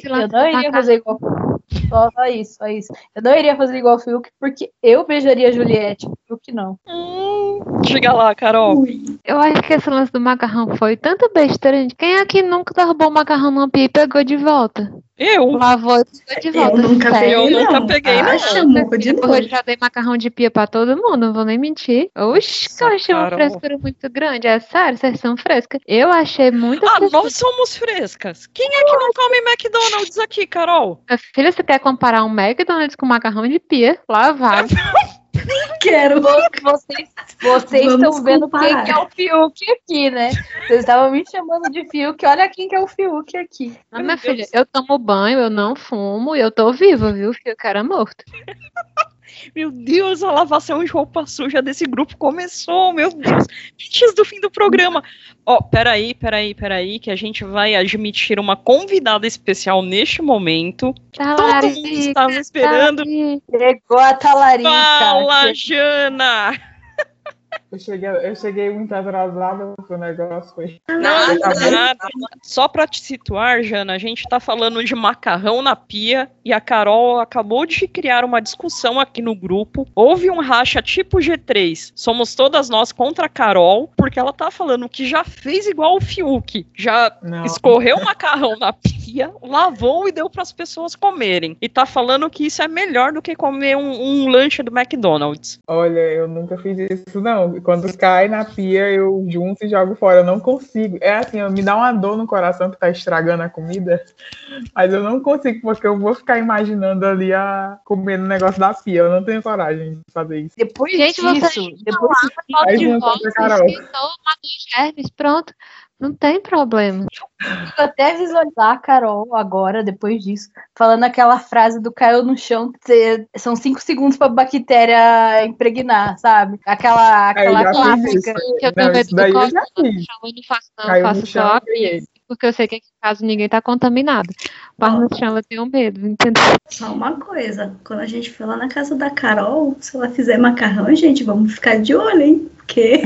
falar Eu não iria fazer igual. Só, só isso, só isso. Eu não iria fazer igual o Fiuk, porque eu beijaria a Juliette. Fiuk, não. Hum, diga lá, Carol. Eu acho que esse lance do macarrão foi tanta besteira, gente. Quem aqui nunca derrubou o macarrão numa pia e pegou de volta? Eu? Lavou e de volta. Eu nunca peguei, Eu nunca não. peguei, não. Chamou de Depois novo. eu já dei macarrão de pia pra todo mundo, não vou nem mentir. Oxi, que eu achei uma frescura muito grande. É sério, vocês são frescas. Eu achei muito Ah, frescura. nós somos frescas. Quem é que não come McDonald's aqui, Carol? Minha filha, você quer comparar um McDonald's com macarrão de pia? Lavado. Quero. Vocês, vocês Vamos estão vendo comparar. quem que é o Fiuk aqui, né? Vocês estavam me chamando de Fiuk, olha quem que é o Fiuk aqui. Ah, minha Deus. filha, eu tomo banho, eu não fumo e eu tô viva, viu? Fio cara morto. Meu Deus, a lavação de roupa suja desse grupo começou, meu Deus. Antes do fim do programa. Ó, peraí, peraí, peraí, que a gente vai admitir uma convidada especial neste momento. Todo mundo estava esperando. Chegou a talarica. Fala, Jana! Eu cheguei, eu cheguei muito atrasada, o negócio foi. Nada. Nada. Só pra te situar, Jana, a gente tá falando de macarrão na pia e a Carol acabou de criar uma discussão aqui no grupo. Houve um racha tipo G3. Somos todas nós contra a Carol, porque ela tá falando que já fez igual o Fiuk. Já Não. escorreu o macarrão na pia, lavou e deu pras pessoas comerem. E tá falando que isso é melhor do que comer um, um lanche do McDonald's. Olha, eu nunca fiz isso, não. Quando cai na pia, eu junto e jogo fora. Eu não consigo. É assim, me dá uma dor no coração que tá estragando a comida. Mas eu não consigo, porque eu vou ficar imaginando ali a comendo o negócio da pia. Eu não tenho coragem de fazer isso. Depois Gente, você disso, depois de volta, esquentou, matou os germes, pronto. Não tem problema. consigo até visualizar a Carol agora, depois disso, falando aquela frase do caiu no chão, são cinco segundos pra bactéria impregnar, sabe? Aquela, aquela já fiz clássica. Que eu tenho medo do eu já corona, fiz. eu não faço, não, Caiu faço no só chão, eu peguei. pia, porque eu sei que aqui em casa ninguém tá contaminado. Mas no chão eu tenho medo, entendeu? Só uma coisa, quando a gente for lá na casa da Carol, se ela fizer macarrão, gente, vamos ficar de olho, hein? Porque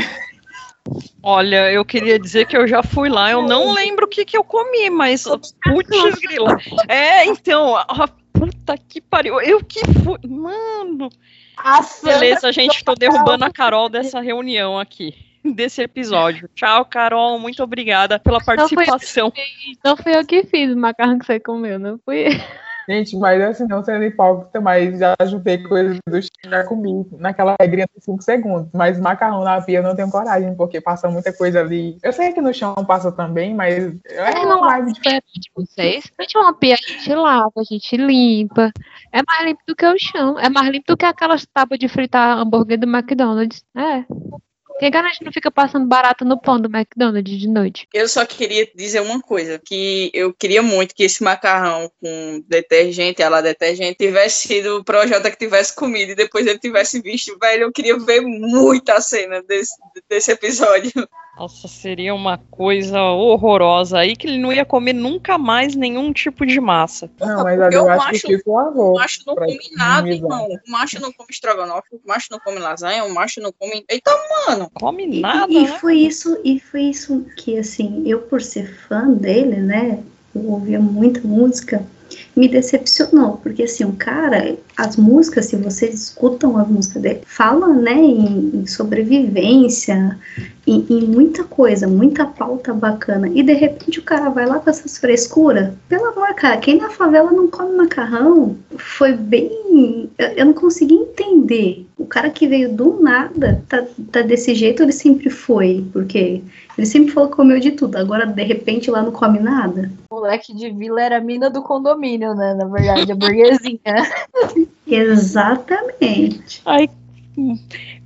Olha, eu queria dizer que eu já fui lá, eu não lembro o que, que eu comi, mas putz grila. É, então, a puta que pariu. Eu que fui. Mano. A Beleza, gente, tô derrubando a Carol dessa reunião aqui. Desse episódio. Tchau, Carol. Muito obrigada pela participação. Não fui eu que fiz o macarrão que você comeu, não fui eu. Gente, mas assim, não sendo hipócrita, mas já juntei coisas do chão, já comi naquela regrinha de 5 segundos. Mas macarrão na pia eu não tenho coragem, porque passa muita coisa ali. Eu sei que no chão passa também, mas é uma não vibe diferente de vocês. A gente uma pia, a gente lava, a gente limpa. É mais limpo do que o chão. É mais limpo do que aquelas tábuas de fritar hambúrguer do McDonald's. É. Quem garante não fica passando barato no pão do McDonald's de noite? Eu só queria dizer uma coisa, que eu queria muito que esse macarrão com detergente, ela detergente, tivesse sido o Projota que tivesse comido e depois ele tivesse visto, velho, eu queria ver muito a cena desse, desse episódio. Nossa, seria uma coisa horrorosa aí que ele não ia comer nunca mais nenhum tipo de massa. Não, mas eu o acho que isso lavou. O macho não come nada, irmão. O macho não come estrogonofe, o macho não come lasanha, o macho não come. Eita, mano! Come E- nada, e, né? foi isso, e foi isso que assim, eu por ser fã dele, né? Eu ouvia muita música, me decepcionou, porque assim, o cara, as músicas, se vocês escutam as músicas dele, fala, né, em, em sobrevivência, em, em muita coisa, muita pauta bacana. E de repente o cara vai lá com essas frescuras. Pelo amor, cara, quem na favela não come macarrão? Foi bem. Eu, eu não consegui entender. O cara que veio do nada tá, tá desse jeito, ele sempre foi. Porque ele sempre falou que comeu de tudo. Agora, de repente, lá não come nada. O moleque de vila era a mina do condomínio, né? Na verdade, a burguesinha. Exatamente. Hum,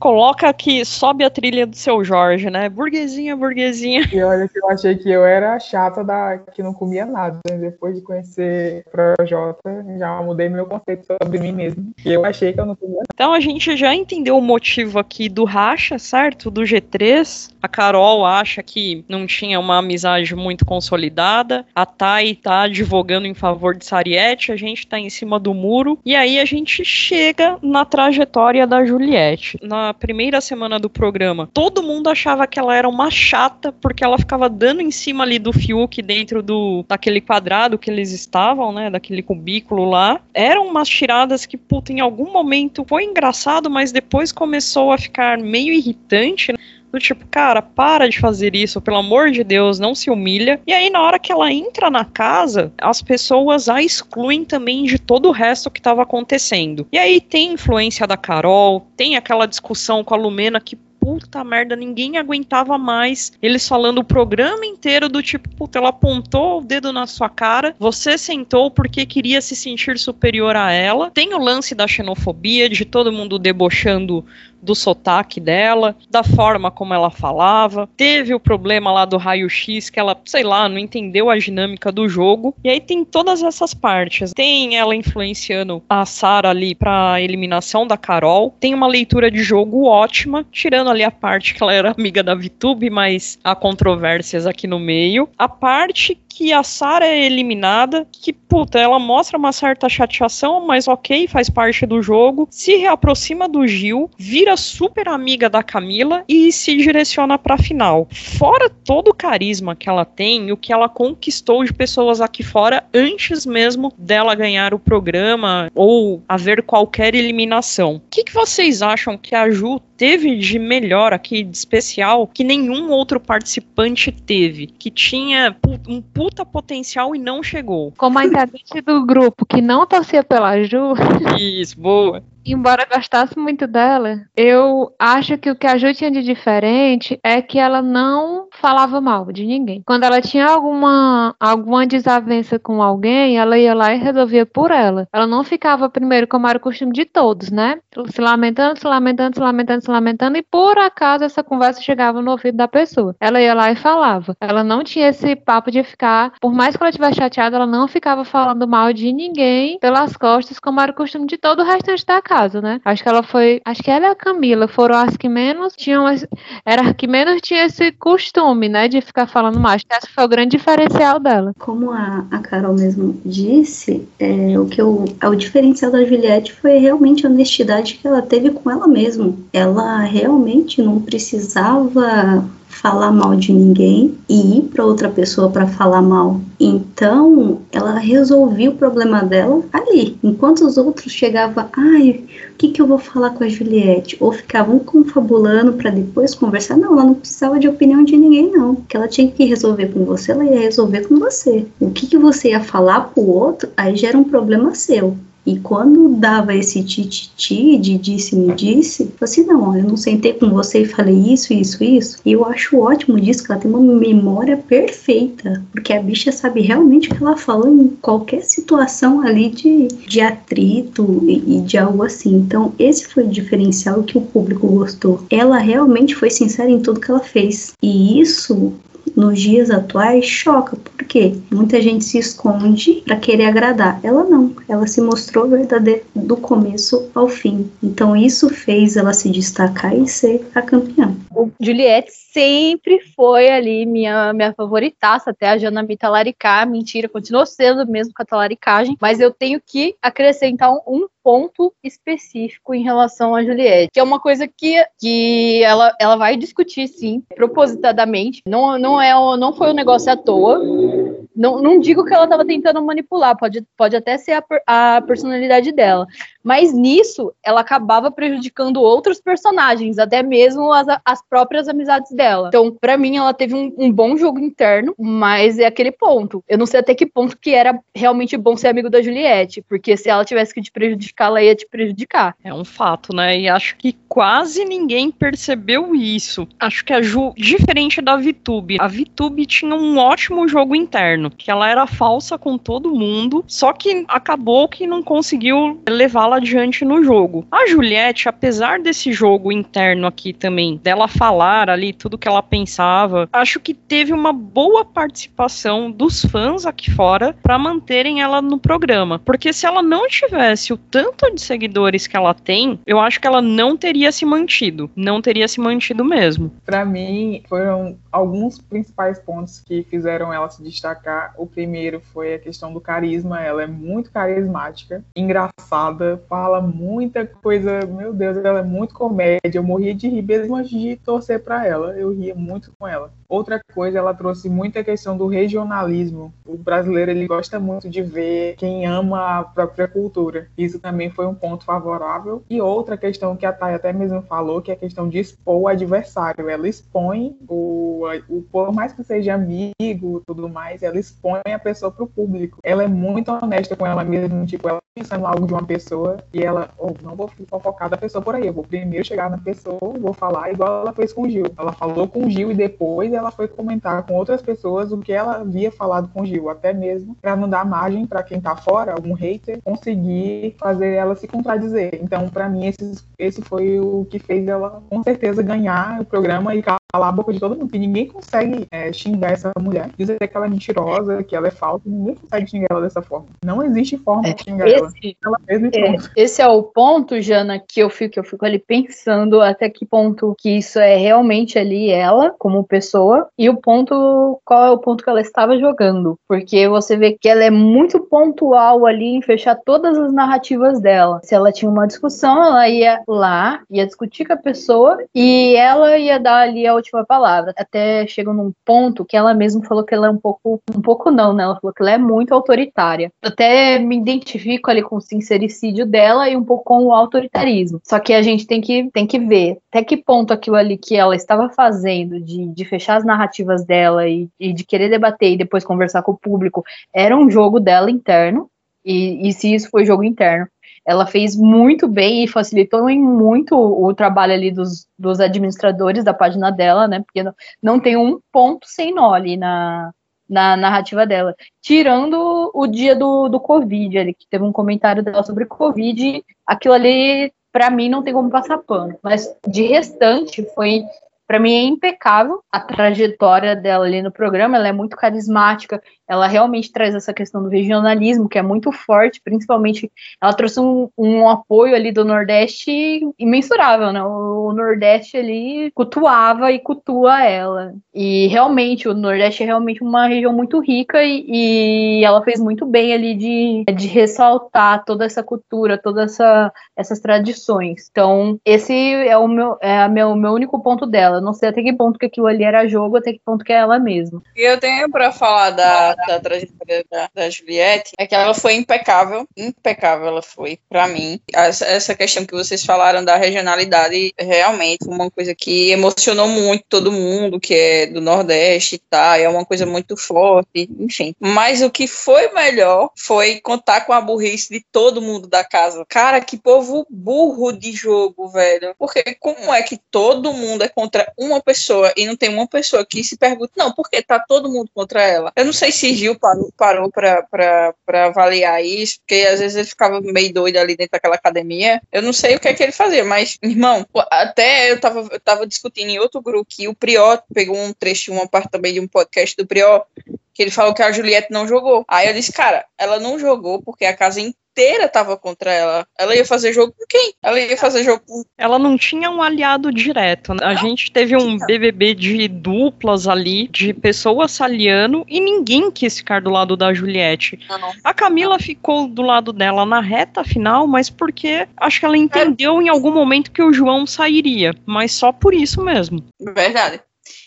coloca aqui, sobe a trilha do seu Jorge, né? Burguesinha, burguesinha. E olha que eu achei que eu era a chata da que não comia nada. Depois de conhecer o Projota, já mudei meu conceito sobre mim mesmo. E eu achei que eu não comia nada. Então a gente já entendeu o motivo aqui do racha, certo? Do G3. A Carol acha que não tinha uma amizade muito consolidada. A Thay tá advogando em favor de Sariette. A gente tá em cima do muro. E aí a gente chega na trajetória da Juliette. Juliette. Na primeira semana do programa, todo mundo achava que ela era uma chata porque ela ficava dando em cima ali do Fiuk dentro do daquele quadrado que eles estavam, né, daquele cubículo lá. Eram umas tiradas que, puta, em algum momento foi engraçado, mas depois começou a ficar meio irritante. Né? Do tipo, cara, para de fazer isso, pelo amor de Deus, não se humilha. E aí, na hora que ela entra na casa, as pessoas a excluem também de todo o resto que estava acontecendo. E aí tem influência da Carol, tem aquela discussão com a Lumena que puta merda, ninguém aguentava mais. Eles falando o programa inteiro do tipo, puta, ela apontou o dedo na sua cara, você sentou porque queria se sentir superior a ela. Tem o lance da xenofobia, de todo mundo debochando do sotaque dela, da forma como ela falava. Teve o problema lá do raio-x, que ela, sei lá, não entendeu a dinâmica do jogo. E aí tem todas essas partes. Tem ela influenciando a Sarah ali pra eliminação da Carol. Tem uma leitura de jogo ótima, tirando ali a parte que ela era amiga da VTube, mas há controvérsias aqui no meio. A parte que a Sarah é eliminada, que, puta, ela mostra uma certa chateação, mas ok, faz parte do jogo, se reaproxima do Gil, vira super amiga da Camila e se direciona pra final. Fora todo o carisma que ela tem, o que ela conquistou de pessoas aqui fora antes mesmo dela ganhar o programa ou haver qualquer eliminação. O que, que vocês acham que a Ju teve de melhor aqui, de especial, que nenhum outro participante teve? Que tinha um puta potencial e não chegou. Como a integrante do grupo que não torcia pela Ju. Isso, boa embora gostasse muito dela, eu acho que o que a Ju tinha de diferente é que ela não falava mal de ninguém. Quando ela tinha alguma, alguma desavença com alguém, ela ia lá e resolvia por ela. Ela não ficava primeiro, como era o costume de todos, né? Se lamentando, se lamentando, se lamentando, se lamentando, e por acaso essa conversa chegava no ouvido da pessoa. Ela ia lá e falava. Ela não tinha esse papo de ficar, por mais que ela estivesse chateada, ela não ficava falando mal de ninguém pelas costas, como era o costume de todo o restante da casa, né? Acho que ela foi. Acho que ela e a Camila foram as que menos tinham. Era que menos tinha esse costume, né? De ficar falando mais. Esse foi o grande diferencial dela. Como a, a Carol mesmo disse, é, o que eu, o diferencial da Juliette foi realmente a honestidade que ela teve com ela mesma. Ela realmente não precisava falar mal de ninguém e ir para outra pessoa para falar mal. Então, ela resolveu o problema dela ali. Enquanto os outros chegavam, ai, o que, que eu vou falar com a Juliette? Ou ficavam confabulando para depois conversar. Não, ela não precisava de opinião de ninguém, não. O que ela tinha que resolver com você, ela ia resolver com você. O que, que você ia falar pro outro, aí já era um problema seu. E quando dava esse tititi de disse-me disse, eu assim, não, eu não sentei com você e falei isso, isso, isso. E eu acho ótimo disso, que ela tem uma memória perfeita, porque a bicha sabe realmente o que ela falou em qualquer situação ali de, de atrito e, e de algo assim. Então, esse foi o diferencial que o público gostou. Ela realmente foi sincera em tudo que ela fez. E isso nos dias atuais choca, porque muita gente se esconde para querer agradar. Ela não, ela se mostrou verdadeira do começo ao fim. Então isso fez ela se destacar e ser a campeã. Juliette sempre foi ali minha, minha favoritaça, até a Jana me talaricar. Mentira, continuou sendo mesmo com a talaricagem, mas eu tenho que acrescentar um, um ponto específico em relação a Juliette, que é uma coisa que, que ela, ela vai discutir, sim, propositadamente. Não, não, é, não foi um negócio à toa. Não, não digo que ela estava tentando manipular, pode, pode até ser a, a personalidade dela. Mas nisso, ela acabava prejudicando outros personagens, até mesmo as, as próprias amizades dela. Então, para mim, ela teve um, um, bom jogo interno, mas é aquele ponto. Eu não sei até que ponto que era realmente bom ser amigo da Juliette, porque se ela tivesse que te prejudicar, ela ia te prejudicar. É um fato, né? E acho que quase ninguém percebeu isso. Acho que a Ju, diferente da VTube, a VTube tinha um ótimo jogo interno, que ela era falsa com todo mundo, só que acabou que não conseguiu levá-la adiante no jogo. A Juliette, apesar desse jogo interno aqui também, dela falar ali tudo que ela pensava, acho que teve uma boa participação dos fãs aqui fora para manterem ela no programa. Porque se ela não tivesse o tanto de seguidores que ela tem, eu acho que ela não teria se mantido. Não teria se mantido mesmo. Para mim, foram alguns principais pontos que fizeram ela se destacar destacar. O primeiro foi a questão do carisma. Ela é muito carismática, engraçada, fala muita coisa. Meu Deus, ela é muito comédia. Eu morria de rir mesmo antes de torcer para ela. Eu ria muito com ela. Outra coisa, ela trouxe muita questão do regionalismo. O brasileiro ele gosta muito de ver quem ama a própria cultura. Isso também foi um ponto favorável. E outra questão que a Thay até mesmo falou, que é a questão de expor o adversário. Ela expõe o, o por mais que seja amigo, tudo mais, ela expõe a pessoa para o público. Ela é muito honesta com ela mesma, tipo, ela pensando algo de uma pessoa e ela, oh, não vou fofocar da pessoa por aí, eu vou primeiro chegar na pessoa, vou falar igual ela fez com o Gil. Ela falou com o Gil e depois ela foi comentar com outras pessoas o que ela havia falado com o Gil, até mesmo para não dar margem para quem tá fora, algum hater, conseguir fazer ela se contradizer. Então, para mim, esse, esse foi o que fez ela com certeza ganhar o programa e calar a boca de todo mundo, que ninguém consegue é, xingar essa mulher, dizer que ela é mentirosa, que ela é falsa, ninguém consegue xingar ela dessa forma. Não existe forma é, de xingar esse, ela. ela é, esse é o ponto, Jana, que eu fico, eu fico ali pensando até que ponto que isso é realmente ali ela, como pessoa, e o ponto, qual é o ponto que ela estava jogando. Porque você vê que ela é muito pontual ali em fechar todas as narrativas dela. Se ela tinha uma discussão, ela ia lá, ia discutir com a pessoa, e ela ia dar ali a última palavra. Até chega num ponto que ela mesma falou que ela é um pouco, um pouco não, né? Ela falou que ela é muito autoritária. Até me identifico ali com o sincericídio dela e um pouco com o autoritarismo. Só que a gente tem que, tem que ver até que ponto aquilo ali que ela estava fazendo de, de fechar as narrativas dela e, e de querer debater e depois conversar com o público era um jogo dela interno. E, e se isso foi jogo interno, ela fez muito bem e facilitou em muito o trabalho ali dos, dos administradores da página dela, né? Porque não, não tem um ponto sem nó ali na, na narrativa dela. Tirando o dia do, do Covid, ali, que teve um comentário dela sobre Covid, aquilo ali, para mim, não tem como passar pano. Mas de restante, foi para mim é impecável a trajetória dela ali no programa, ela é muito carismática, ela realmente traz essa questão do regionalismo, que é muito forte, principalmente ela trouxe um, um apoio ali do Nordeste imensurável, né? O Nordeste ali cultuava e cultua ela. E realmente, o Nordeste é realmente uma região muito rica e, e ela fez muito bem ali de, de ressaltar toda essa cultura, todas essa, essas tradições. Então, esse é o meu, é meu, meu único ponto dela. Não sei até que ponto que aquilo ali era jogo, até que ponto que é ela mesma. E eu tenho para falar da da trajetória da, da, Juliette é que ela foi impecável, impecável ela foi, para mim. Essa, essa, questão que vocês falaram da regionalidade, realmente, uma coisa que emocionou muito todo mundo, que é do Nordeste tá, é uma coisa muito forte, enfim. Mas o que foi melhor foi contar com a burrice de todo mundo da casa. Cara, que povo burro de jogo, velho. Porque como é que todo mundo é contra uma pessoa e não tem uma pessoa que se pergunta, não, porque tá todo mundo contra ela? Eu não sei se Gil parou, parou para avaliar isso, porque às vezes ele ficava meio doido ali dentro daquela academia. Eu não sei o que é que ele fazia, mas, irmão, até eu tava, eu tava discutindo em outro grupo que o Prió pegou um trecho, uma parte também de um podcast do Prió, que ele falou que a Juliette não jogou. Aí eu disse, cara, ela não jogou porque a casa inteira tava contra ela. Ela ia fazer jogo com quem? Ela ia fazer jogo com. Ela não tinha um aliado direto. Né? A gente teve um BBB de duplas ali, de pessoas aliando, e ninguém quis ficar do lado da Juliette. Não. A Camila ficou do lado dela na reta final, mas porque acho que ela entendeu em algum momento que o João sairia. Mas só por isso mesmo. Verdade.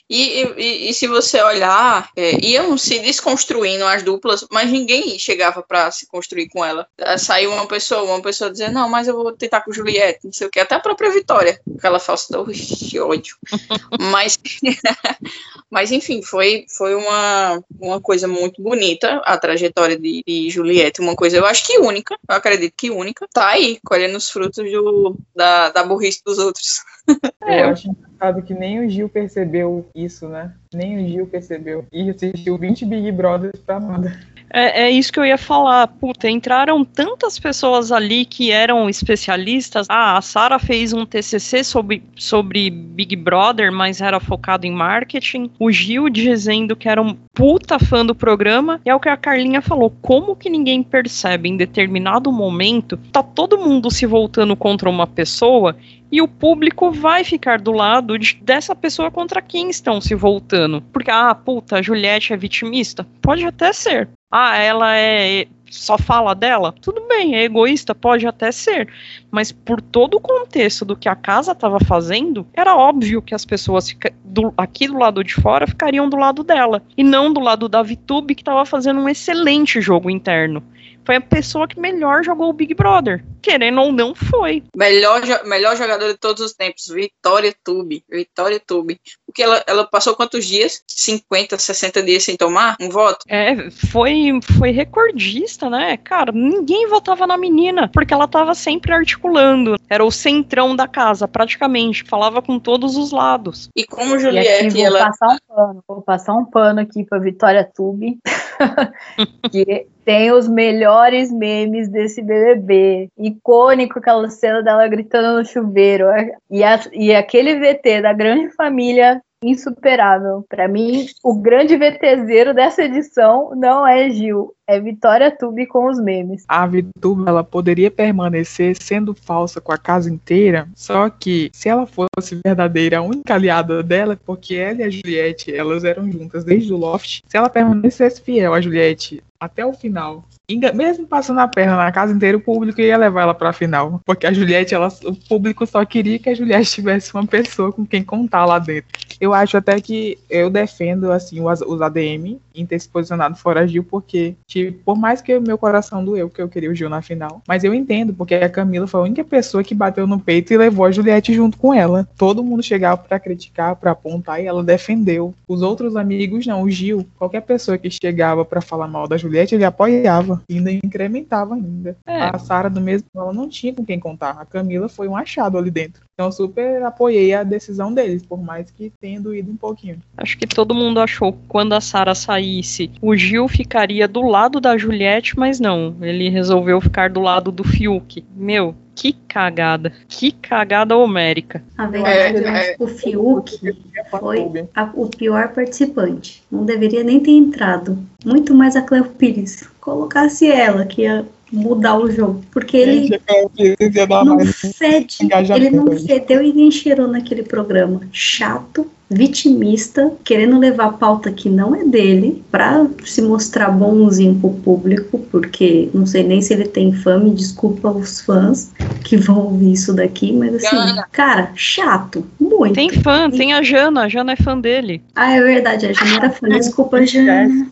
E, e, e, se você olhar, é, iam se desconstruindo as duplas, mas ninguém chegava para se construir com ela. É, saiu uma pessoa, uma pessoa dizendo, não, mas eu vou tentar com Juliette, não sei o que, até a própria Vitória, aquela falsa de ódio. mas, mas enfim, foi, foi uma, uma coisa muito bonita a trajetória de, de Juliette, uma coisa eu acho que única, eu acredito que única, tá aí, colhendo os frutos do, da, da burrice dos outros. eu acho engraçado que nem o Gil percebeu isso, né? Nem o Gil percebeu. E assistiu 20 Big Brothers pra nada. É, é, isso que eu ia falar. Puta, entraram tantas pessoas ali que eram especialistas. Ah, a Sara fez um TCC sobre, sobre Big Brother, mas era focado em marketing. O Gil dizendo que era um puta fã do programa. E é o que a Carlinha falou. Como que ninguém percebe em determinado momento tá todo mundo se voltando contra uma pessoa E o público vai ficar do lado de, dessa pessoa contra quem estão se voltando. Porque, ah, puta, a Juliette é vitimista? Pode até ser. Ah, ela é só fala dela, tudo bem, é egoísta, pode até ser, mas por todo o contexto do que a casa estava fazendo, era óbvio que as pessoas do, aqui do lado de fora ficariam do lado dela, e não do lado da VTube, que estava fazendo um excelente jogo interno foi a pessoa que melhor jogou o Big Brother. Querendo ou não, foi. Melhor, melhor jogador de todos os tempos, Vitória Tube. Vitória Tube. Porque ela, ela passou quantos dias? 50, 60 dias sem tomar um voto? É, foi, foi recordista, né? Cara, ninguém votava na menina, porque ela tava sempre articulando. Era o centrão da casa, praticamente. Falava com todos os lados. E como Juliette, e aqui, vou ela... passar um pano, vou passar um pano aqui pra Vitória Tube. que tem os melhores memes desse BBB. Icônico aquela cena dela gritando no chuveiro. E, a, e aquele VT da grande família insuperável. Para mim, o grande VTZero dessa edição não é Gil, é Vitória Tube com os memes. A Vitube, ela poderia permanecer sendo falsa com a casa inteira, só que se ela fosse verdadeira, a única aliada dela, porque ela e a Juliette, elas eram juntas desde o Loft, se ela permanecesse fiel a Juliette até o final, mesmo passando a perna na casa inteira, o público ia levar ela pra final. Porque a Juliette, ela, o público só queria que a Juliette tivesse uma pessoa com quem contar lá dentro. Eu acho até que eu defendo, assim, os, os ADM em ter se posicionado fora Gil, porque, tipo, por mais que meu coração doeu, que eu queria o Gil na final, mas eu entendo, porque a Camila foi a única pessoa que bateu no peito e levou a Juliette junto com ela. Todo mundo chegava para criticar, para apontar, e ela defendeu. Os outros amigos não, o Gil, qualquer pessoa que chegava para falar mal da Juliette, ele apoiava ainda incrementava ainda. É. A Sara do mesmo, ela não tinha com quem contar. A Camila foi um achado ali dentro. Então eu super apoiei a decisão deles, por mais que tenha doído um pouquinho. Acho que todo mundo achou que quando a Sara saísse, o Gil ficaria do lado da Juliette, mas não. Ele resolveu ficar do lado do Fiuk. Meu, que cagada. Que cagada homérica. A verdade é, é, o Fiuk foi a, o pior participante. Não deveria nem ter entrado. Muito mais a Cleo Pires. Colocasse ela, que ia mudar o jogo. Porque ele não fede, ele não fedeu e nem cheirou naquele programa. Chato, vitimista, querendo levar a pauta que não é dele, para se mostrar bonzinho pro público, porque não sei nem se ele tem fã, me desculpa os fãs que vão ouvir isso daqui, mas assim, Jana. cara, chato, muito. Tem fã, tem a Jana, a Jana é fã dele. Ah, é verdade, a Jana era fã, desculpa, Jana.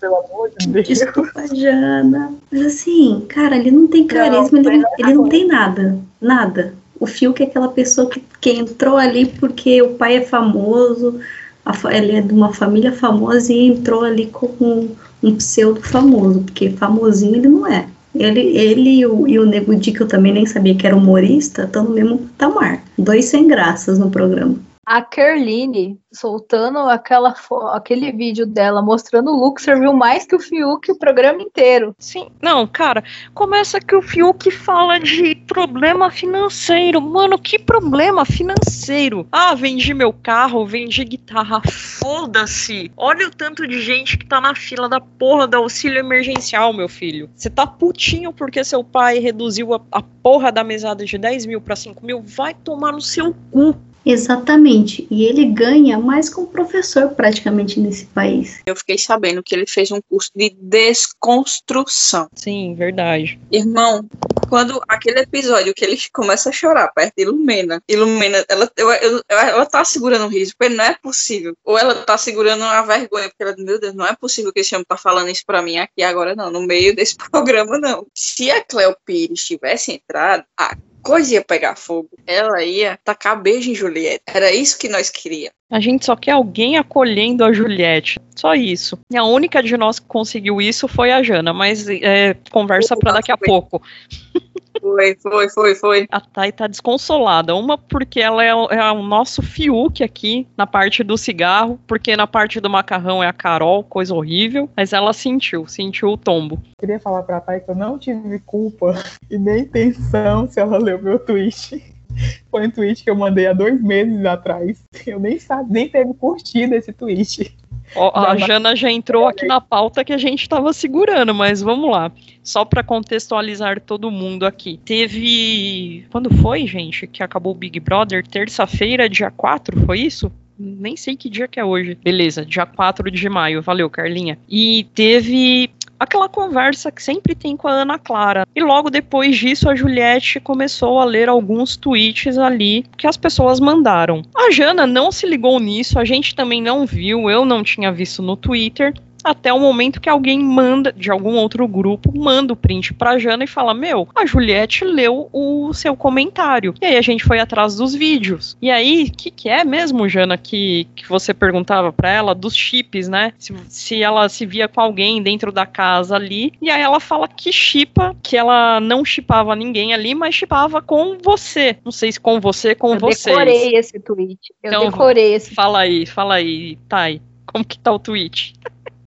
Desculpa, Jana. Mas assim, cara, ele não tem carisma, ele, ele não tem nada, nada. O Fiuk é aquela pessoa que, que entrou ali porque o pai é famoso, a, ele é de uma família famosa e entrou ali como um, um pseudo famoso, porque famosinho ele não é. Ele, ele e o, e o Nego Di, que eu também nem sabia que era humorista, estão no mesmo patamar. Dois sem graças no programa a Kerline soltando aquela aquele vídeo dela mostrando o look serviu mais que o Fiuk o programa inteiro. Sim, não, cara, começa que o Fiuk fala de problema financeiro. Mano, que problema financeiro? Ah, vendi meu carro, vendi guitarra. Foda-se. Olha o tanto de gente que tá na fila da porra do auxílio emergencial, meu filho. Você tá putinho porque seu pai reduziu a, a porra da mesada de 10 mil pra 5 mil? Vai tomar no seu cu. Exatamente. E ele ganha mais como professor praticamente nesse país. Eu fiquei sabendo que ele fez um curso de desconstrução. Sim, verdade. Irmão, quando aquele episódio que ele começa a chorar perto de Ilumena, Ilumena, ela, ela, ela, ela tá segurando o riso, porque não é possível. Ou ela tá segurando a vergonha, porque ela, meu Deus, não é possível que esse homem tá falando isso pra mim aqui agora, não, no meio desse programa, não. Se a Cleo Pires tivesse entrado, a coisa ia pegar fogo. Ela ia tacar beijo em Juliette. Era isso que nós queríamos. A gente só quer alguém acolhendo a Juliette. Só isso. E a única de nós que conseguiu isso foi a Jana, mas é, conversa para daqui a pouco. Foi, foi, foi, foi. A Thay tá desconsolada. Uma porque ela é o, é o nosso Fiuk aqui na parte do cigarro, porque na parte do macarrão é a Carol, coisa horrível. Mas ela sentiu, sentiu o tombo. Queria falar pra Thay que eu não tive culpa e nem intenção se ela leu meu tweet. Foi um tweet que eu mandei há dois meses atrás. Eu nem sabe, nem teve curtida esse tweet. Ó, a Jana já entrou aqui na pauta que a gente estava segurando, mas vamos lá. Só para contextualizar todo mundo aqui. Teve. Quando foi, gente, que acabou o Big Brother? Terça-feira, dia 4, foi isso? Nem sei que dia que é hoje. Beleza, dia 4 de maio. Valeu, Carlinha. E teve aquela conversa que sempre tem com a Ana Clara. E logo depois disso, a Juliette começou a ler alguns tweets ali que as pessoas mandaram. A Jana não se ligou nisso, a gente também não viu, eu não tinha visto no Twitter até o momento que alguém manda, de algum outro grupo, manda o print pra Jana e fala: Meu, a Juliette leu o seu comentário. E aí a gente foi atrás dos vídeos. E aí, o que, que é mesmo, Jana, que, que você perguntava pra ela dos chips, né? Se, se ela se via com alguém dentro da casa ali. E aí ela fala que chipa, que ela não chipava ninguém ali, mas chipava com você. Não sei se com você, com Eu vocês. decorei esse tweet. Eu Então, decorei esse. Fala aí, fala aí, Thay. Como que tá o tweet?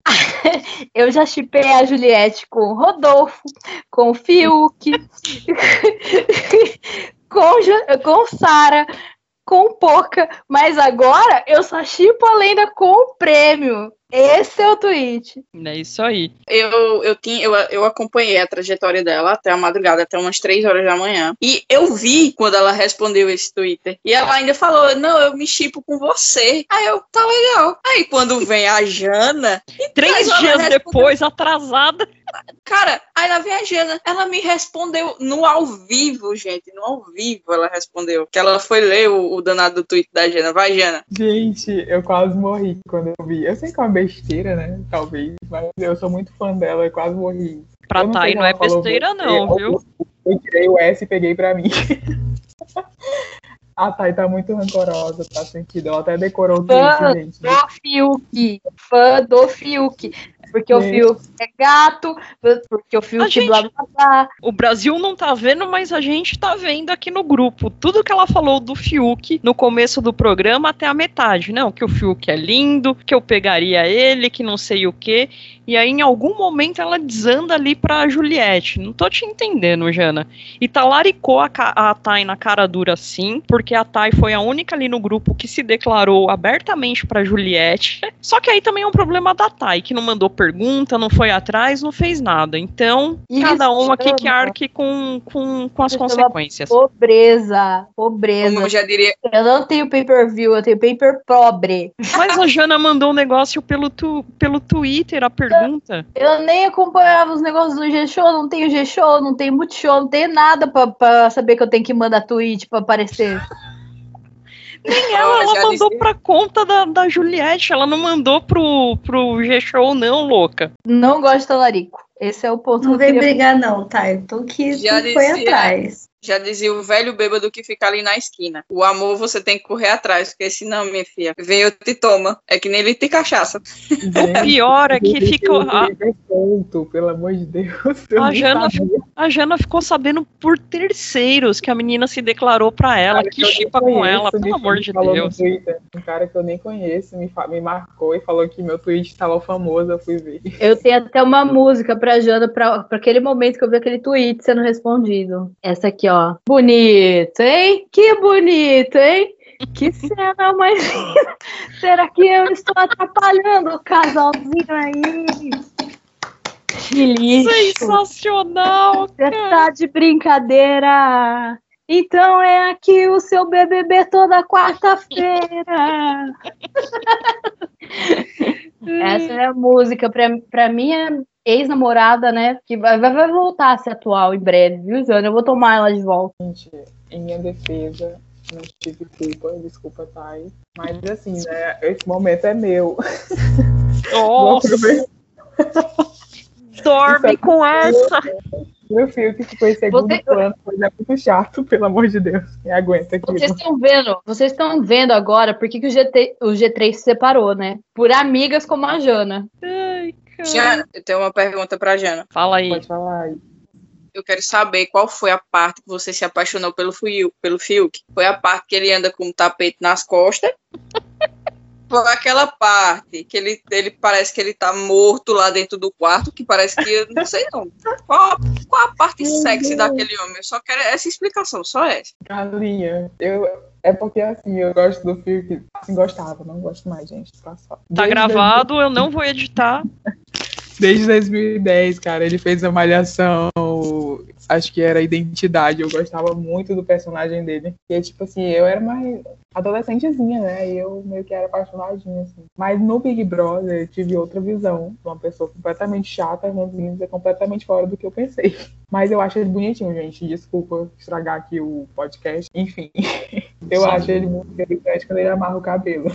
Eu já chipei a Juliette com o Rodolfo, com o Fiuk, com, com Sara, com Poca, mas agora eu só chipo a lenda com o prêmio. Esse é o tweet. É isso aí. Eu, eu, tinha, eu, eu acompanhei a trajetória dela até a madrugada, até umas três horas da manhã. E eu vi quando ela respondeu esse Twitter. E ela ainda falou: Não, eu me chipo com você. Aí eu, tá legal. Aí quando vem a Jana. e Três dias depois, atrasada. Cara, aí lá vem a Jana. Ela me respondeu no ao vivo, gente. No ao vivo ela respondeu. Que ela foi ler o, o danado do tweet da Jana. Vai, Jana. Gente, eu quase morri quando eu vi. Eu sei que é uma besteira, né? Talvez, mas eu sou muito fã dela, eu quase morri. Pra Eu não Thay não é ela falou besteira, não, viu? Eu tirei o S e peguei pra mim. A Thay tá muito rancorosa, tá sentido. Ela até decorou o tweet, gente. do Fiuk. Fã do Fiuk. Porque o. Fiuk é gato, porque o A Fiuk gente- blá blá blá. O Brasil não tá vendo, mas a gente tá vendo aqui no grupo. Tudo que ela falou do Fiuk no começo do programa até a metade. Não, que o Fiuk é lindo, que eu pegaria ele, que não sei o quê. E aí, em algum momento, ela desanda ali pra Juliette. Não tô te entendendo, Jana. E talaricou a, a Thay na cara dura sim, porque a Thay foi a única ali no grupo que se declarou abertamente pra Juliette. Só que aí também é um problema da Thay, que não mandou pergunta, não foi atrás, não fez nada. Então, Isso cada um aqui que chama- arque com, com, com as chama consequências. Pobreza. Pobreza. Como eu já diria. Eu não tenho pay-per-view, eu tenho paper pobre. Mas a Jana mandou um negócio pelo, tu, pelo Twitter, a pergunta. Eu nem acompanhava os negócios do G-Show, não tenho G-Show, não tenho Multishow, não tenho nada pra, pra saber que eu tenho que mandar tweet pra aparecer. Nem ela, ela mandou disse- pra conta da, da Juliette, ela não mandou pro, pro G-Show, não, louca. Não gosto de talarico. Esse é o ponto Não que eu vem queria brigar, não, tá? Eu tô que Já tu foi dizia. atrás. Já dizia o velho bêbado que fica ali na esquina. O amor você tem que correr atrás, porque senão, minha filha, vem eu te toma. É que nem ele te cachaça. O pior é que fica. A, Ponto, pelo amor de Deus. eu A Jana a Jana ficou sabendo por terceiros que a menina se declarou pra ela, cara que chipa com ela, pelo amor de falou no Deus. Twitter, um cara que eu nem conheço me, me marcou e falou que meu tweet estava famoso, eu fui ver. Eu tenho até uma música pra Jana, pra, pra aquele momento que eu vi aquele tweet sendo respondido. Essa aqui, ó. Bonito, hein? Que bonito, hein? Que cena mais linda. Será que eu estou atrapalhando o casalzinho aí? Que lixo. Sensacional! Você tá de brincadeira. Então é aqui o seu BBB toda quarta-feira. Essa é a música. Pra, pra minha ex-namorada, né? Que vai, vai voltar a ser atual em breve, viu, Jana? Eu vou tomar ela de volta. Gente, em minha defesa, não tive culpa, desculpa, Thay. Mas assim, né, esse momento é meu. Nossa, dorme com essa! Meu filho que ficou em segundo Você- plano, pois é muito chato, pelo amor de Deus. Me aguenta aqui. Vocês estão vendo, vocês estão vendo agora por que, que o, GT, o G3 se separou, né? Por amigas como a Jana. Ai, cara. Jana, eu tenho uma pergunta pra Jana. Fala aí. Pode falar aí. Eu quero saber qual foi a parte que você se apaixonou pelo Fiuk. Pelo Fiuk. Foi a parte que ele anda com um tapete nas costas? Foi aquela parte que ele, ele parece que ele tá morto lá dentro do quarto, que parece que eu não sei não. Qual, qual a parte sexy daquele homem? Eu só quero essa explicação, só essa. Galinha, eu, é porque assim, eu gosto do filme, assim, gostava, não gosto mais, gente. Tá, só. Tá Desde gravado, eu não vou editar. Desde 2010, cara, ele fez a Malhação, acho que era Identidade. Eu gostava muito do personagem dele. Porque, tipo assim, eu era mais adolescentezinha, né? E eu meio que era apaixonadinha, assim. Mas no Big Brother eu tive outra visão. Uma pessoa completamente chata, ranzinza, completamente fora do que eu pensei. Mas eu acho ele bonitinho, gente. Desculpa estragar aqui o podcast. Enfim. Eu acho ele muito interessante quando ele amarra o cabelo.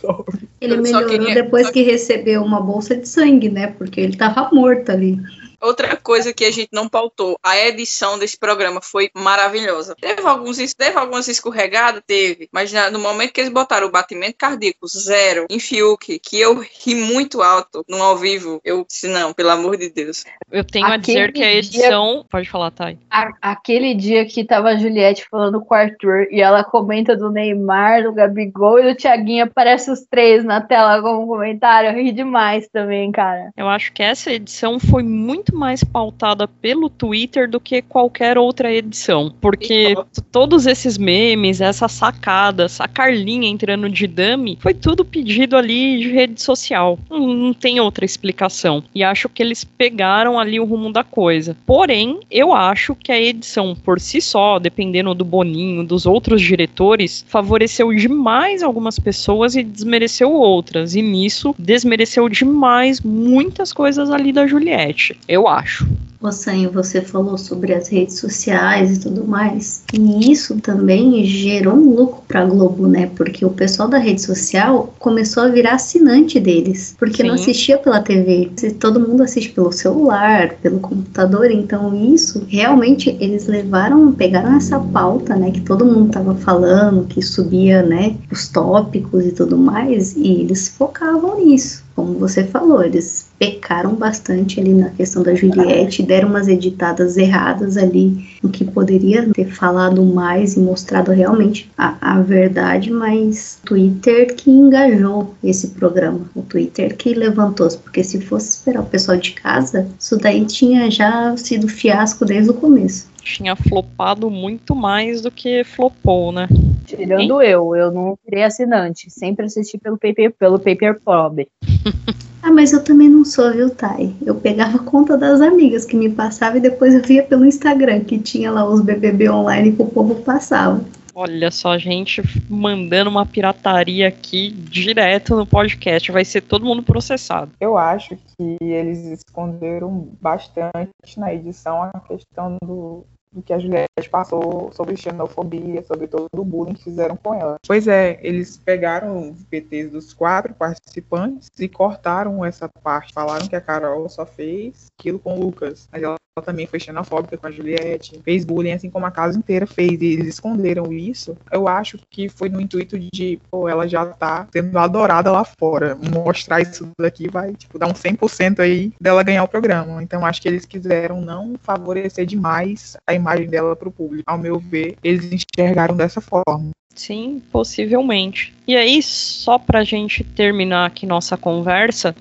Ele melhorou queria- depois que recebeu uma bolsa de sangue, né? Porque ele tava morto ali. Outra coisa que a gente não pautou, a edição desse programa foi maravilhosa. Teve, alguns, teve algumas escorregadas? Teve. Mas no momento que eles botaram o batimento cardíaco zero em Fiuk, que eu ri muito alto no ao vivo, eu disse, não, pelo amor de Deus. Eu tenho a dizer que a Aquele edição. Pode falar, Thay. A- aquele dia que tava a Juliette falando com o Arthur e ela comenta do Neymar, do Gabigol e do Thiaguinho, aparece os três na tela como comentário. Eu ri demais também, cara. Eu acho que essa edição foi muito mais pautada pelo Twitter do que qualquer outra edição. Porque Então. t- todos esses memes, essas sacadas, a Carlinha entrando de dummy, foi tudo pedido ali de rede social. Não, não tem outra explicação. E acho que eles pegaram ali o rumo da coisa. Porém, eu acho que a edição por si só, dependendo do Boninho, dos outros diretores, favoreceu demais algumas pessoas e desmereceu outras. E nisso, desmereceu demais muitas coisas ali da Juliette. Eu acho. Ô, Sanho, você falou sobre as redes sociais e tudo mais. E isso também gerou um lucro pra Globo, né? Porque o pessoal da rede social começou a virar assinante deles. Porque não Sim. assistia pela TV. Todo mundo assiste pelo celular, pelo computador. Então, isso realmente eles levaram, pegaram essa pauta, né? Que todo mundo tava falando, que subia, né? Os tópicos e tudo mais. E eles focavam nisso. Como você falou, eles pecaram bastante ali na questão da Juliette, deram umas editadas erradas ali, no que poderia ter falado mais e mostrado realmente a, a verdade, mas o Twitter que engajou esse programa, o Twitter que levantou, porque se fosse esperar o pessoal de casa, isso daí tinha já sido fiasco desde o começo. Tinha flopado muito mais do que flopou, né? Tirando eu, eu não virei assinante. Sempre assisti pelo Paper, pelo paper Pobre. Ah, mas eu também não sou, viu, Thay? Eu pegava a conta das amigas que me passavam e depois eu via pelo Instagram, que tinha lá os BBB online que o povo passava. Olha só, a gente mandando uma pirataria aqui direto no podcast. Vai ser todo mundo processado. Eu acho que eles esconderam bastante na edição a questão do, do que a Juliette passou sobre xenofobia, sobre todo o bullying que fizeram com ela. Pois é, eles pegaram os PTs dos quatro participantes e cortaram essa parte. Falaram que a Carol só fez aquilo com o Lucas, mas ela também foi xenofóbica com a Juliette, fez bullying assim como a casa inteira fez, e eles esconderam isso. Eu acho que foi no intuito de, pô, ela já tá sendo adorada lá fora. Mostrar isso daqui vai, tipo, dar um 100% aí dela ganhar o programa. Então acho que eles quiseram não favorecer demais a imagem dela pro público. Ao meu ver, eles enxergaram dessa forma. Sim, possivelmente. E aí, só pra gente terminar aqui nossa conversa,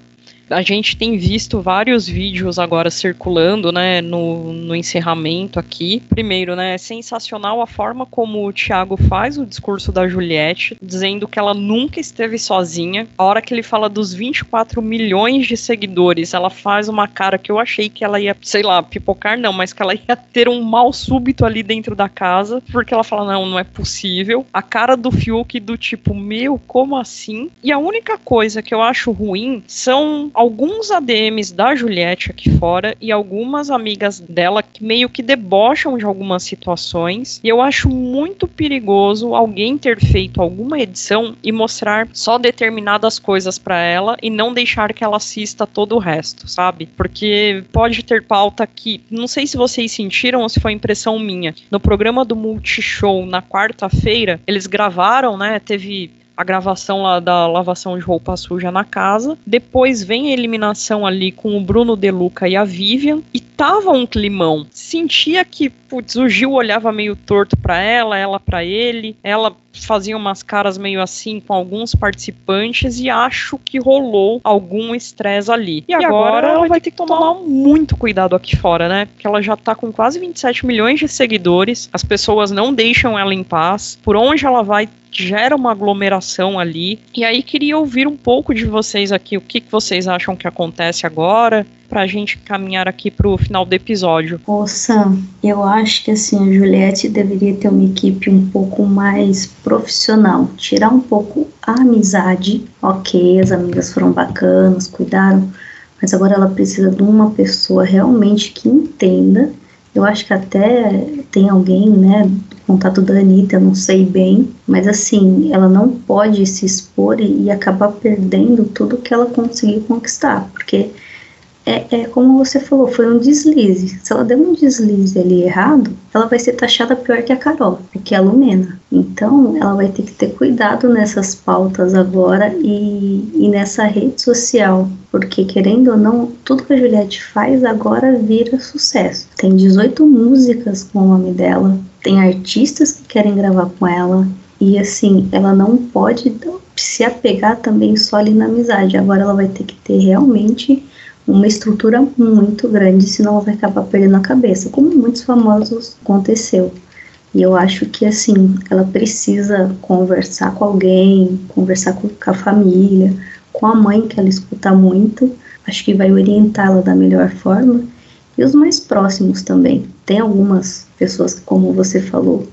a gente tem visto vários vídeos agora circulando, né, no, no encerramento aqui. Primeiro, né, é sensacional a forma como o Thiago faz o discurso da Juliette, dizendo que ela nunca esteve sozinha. A hora que ele fala dos 24 milhões de seguidores, ela faz uma cara que eu achei que ela ia, sei lá, pipocar não, mas que ela ia ter um mal súbito ali dentro da casa, porque ela fala, não, não é possível. A cara do Fiuk do tipo, meu, como assim? E a única coisa que eu acho ruim são alguns ADMs da Juliette aqui fora e algumas amigas dela que meio que debocham de algumas situações. E eu acho muito perigoso alguém ter feito alguma edição e mostrar só determinadas coisas pra ela e não deixar que ela assista todo o resto, sabe? Porque pode ter pauta que, não sei se vocês sentiram ou se foi impressão minha. No programa do Multishow na quarta-feira, eles gravaram, né? Teve a gravação lá da lavação de roupa suja na casa. Depois vem a eliminação ali com o Bruno Deluca e a Vivian. E tava um climão. sentia que, putz, o Gil olhava meio torto para ela, ela para ele, ela fazia umas caras meio assim com alguns participantes e acho que rolou algum estresse ali. E, e agora, agora, ela vai ter que tomar muito cuidado aqui fora, né? Porque ela já tá com quase 27 milhões de seguidores, as pessoas não deixam ela em paz. Por onde ela vai gera uma aglomeração ali. E aí queria ouvir um pouco de vocês aqui, o que, que vocês acham que acontece agora, para a gente caminhar aqui para o final do episódio. Ô eu acho que assim, a Juliette deveria ter uma equipe um pouco mais profissional, tirar um pouco a amizade, ok, as amigas foram bacanas, cuidaram, mas agora ela precisa de uma pessoa realmente que entenda. Eu acho que até tem alguém, né, contato da Anitta, não sei bem, mas assim, ela não pode se expor e, e acabar perdendo tudo que ela conseguiu conquistar, porque é, é, como você falou, foi um deslize. Se ela der um deslize ali errado, ela vai ser taxada pior que a Carol, que é a Lumena. Então, ela vai ter que ter cuidado nessas pautas agora e, e nessa rede social, porque querendo ou não, tudo que a Juliette faz agora vira sucesso. Tem 18 músicas com o nome dela, tem artistas que querem gravar com ela, e assim, ela não pode se apegar também só ali na amizade. Agora ela vai ter que ter realmente uma estrutura muito grande, senão ela vai acabar perdendo a cabeça, como muitos famosos aconteceu. E eu acho que assim, ela precisa conversar com alguém, conversar com, a família, com a mãe que ela escuta muito, acho que vai orientá-la da melhor forma. E os mais próximos também. Tem algumas pessoas, como você falou,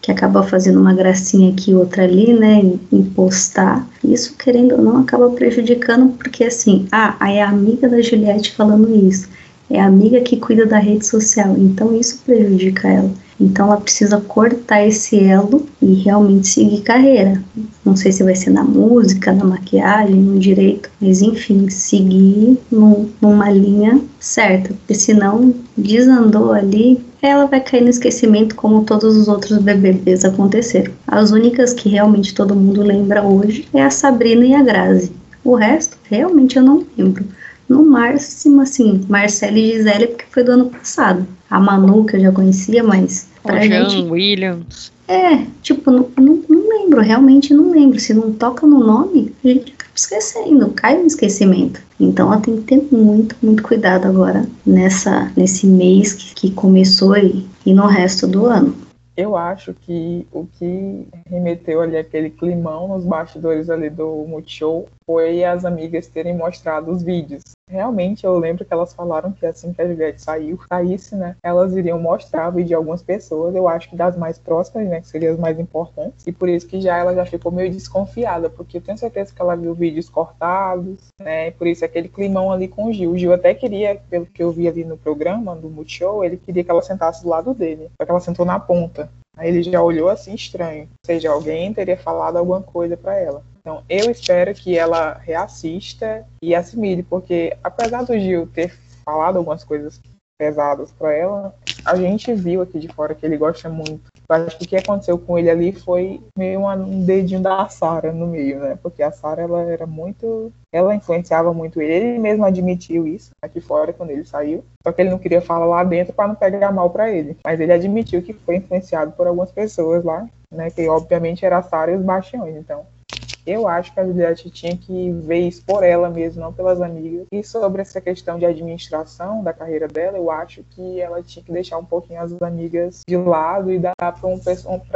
que acaba fazendo uma gracinha aqui outra ali, né, em, postar. Isso, querendo ou não, acaba prejudicando, porque assim, ah, aí é a amiga da Juliette falando isso, é a amiga que cuida da rede social, então isso prejudica ela. Então ela precisa cortar esse elo e realmente seguir carreira. Não sei se vai ser na música, na maquiagem, no direito, mas enfim, seguir num, numa linha certa, porque senão desandou ali, ela vai cair no esquecimento como todos os outros BBBs aconteceram. As únicas que realmente todo mundo lembra hoje é a Sabrina e a Grazi. O resto, realmente eu não lembro. No máximo, assim, Marcela e Gisele, porque foi do ano passado. A Manu, que eu já conhecia, mas. Pra Jean, gente, Williams. É, tipo, não, não, não, lembro, realmente não lembro. Se não toca no nome, a gente acaba esquecendo, cai no esquecimento. Então ela tem que ter muito, muito cuidado agora nessa, nesse mês que, que começou e, e no resto do ano. Eu acho que o que remeteu ali aquele climão nos bastidores ali do Multishow foi as amigas terem mostrado os vídeos. Realmente, eu lembro que elas falaram que assim que a Juliette saiu, saísse, né, elas iriam mostrar o vídeo de algumas pessoas, eu acho que das mais próximas, né, que seriam as mais importantes, e por isso que já ela já ficou meio desconfiada, porque eu tenho certeza que ela viu vídeos cortados, né, por isso aquele climão ali com o Gil. O Gil até queria, pelo que eu vi ali no programa do Multishow, ele queria que ela sentasse do lado dele, só que ela sentou na ponta. Aí ele já olhou assim estranho, ou seja, alguém teria falado alguma coisa para ela. Então, eu espero que ela reassista e assimile, porque apesar do Gil ter falado algumas coisas pesadas para ela, a gente viu aqui de fora que ele gosta muito. Eu acho que o que aconteceu com ele ali foi meio um dedinho da Sara no meio, né? Porque a Sara ela era muito, ela influenciava muito ele. Ele mesmo admitiu isso aqui fora quando ele saiu. Só que ele não queria falar lá dentro para não pegar mal para ele. Mas ele admitiu que foi influenciado por algumas pessoas lá, né? Que obviamente era a Sara e os Bastiões. Então, eu acho que a Juliette tinha que ver isso por ela mesmo, não pelas amigas. E sobre essa questão de administração da carreira dela, eu acho que ela tinha que deixar um pouquinho as amigas de lado e dar para um,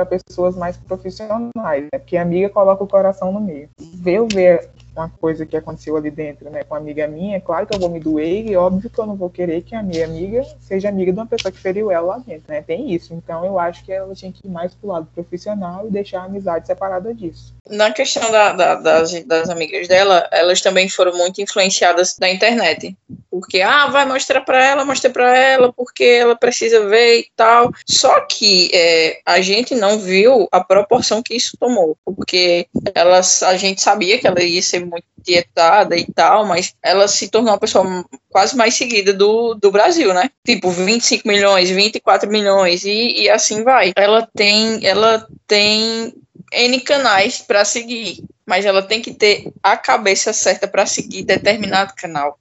pessoas mais profissionais, né? Porque a amiga coloca o coração no meio. Ver ver uma coisa que aconteceu ali dentro, né, com uma amiga minha, é claro que eu vou me doer e óbvio que eu não vou querer que a minha amiga seja amiga de uma pessoa que feriu ela lá dentro, né? Tem isso. Então eu acho que ela tinha que ir mais pro lado profissional e deixar a amizade separada disso. Na questão da, da, das, das amigas dela, elas também foram muito influenciadas da internet. Porque, ah, vai mostrar para ela, mostra para ela, porque ela precisa ver e tal. Só que é, a gente não viu a proporção que isso tomou. Porque elas, a gente sabia que ela ia ser muito dietada e tal, mas ela se tornou uma pessoa quase mais seguida do, do Brasil, né? Tipo, 25 milhões, 24 milhões e, e assim vai. Ela tem, ela tem N canais para seguir, mas ela tem que ter a cabeça certa para seguir determinado canal.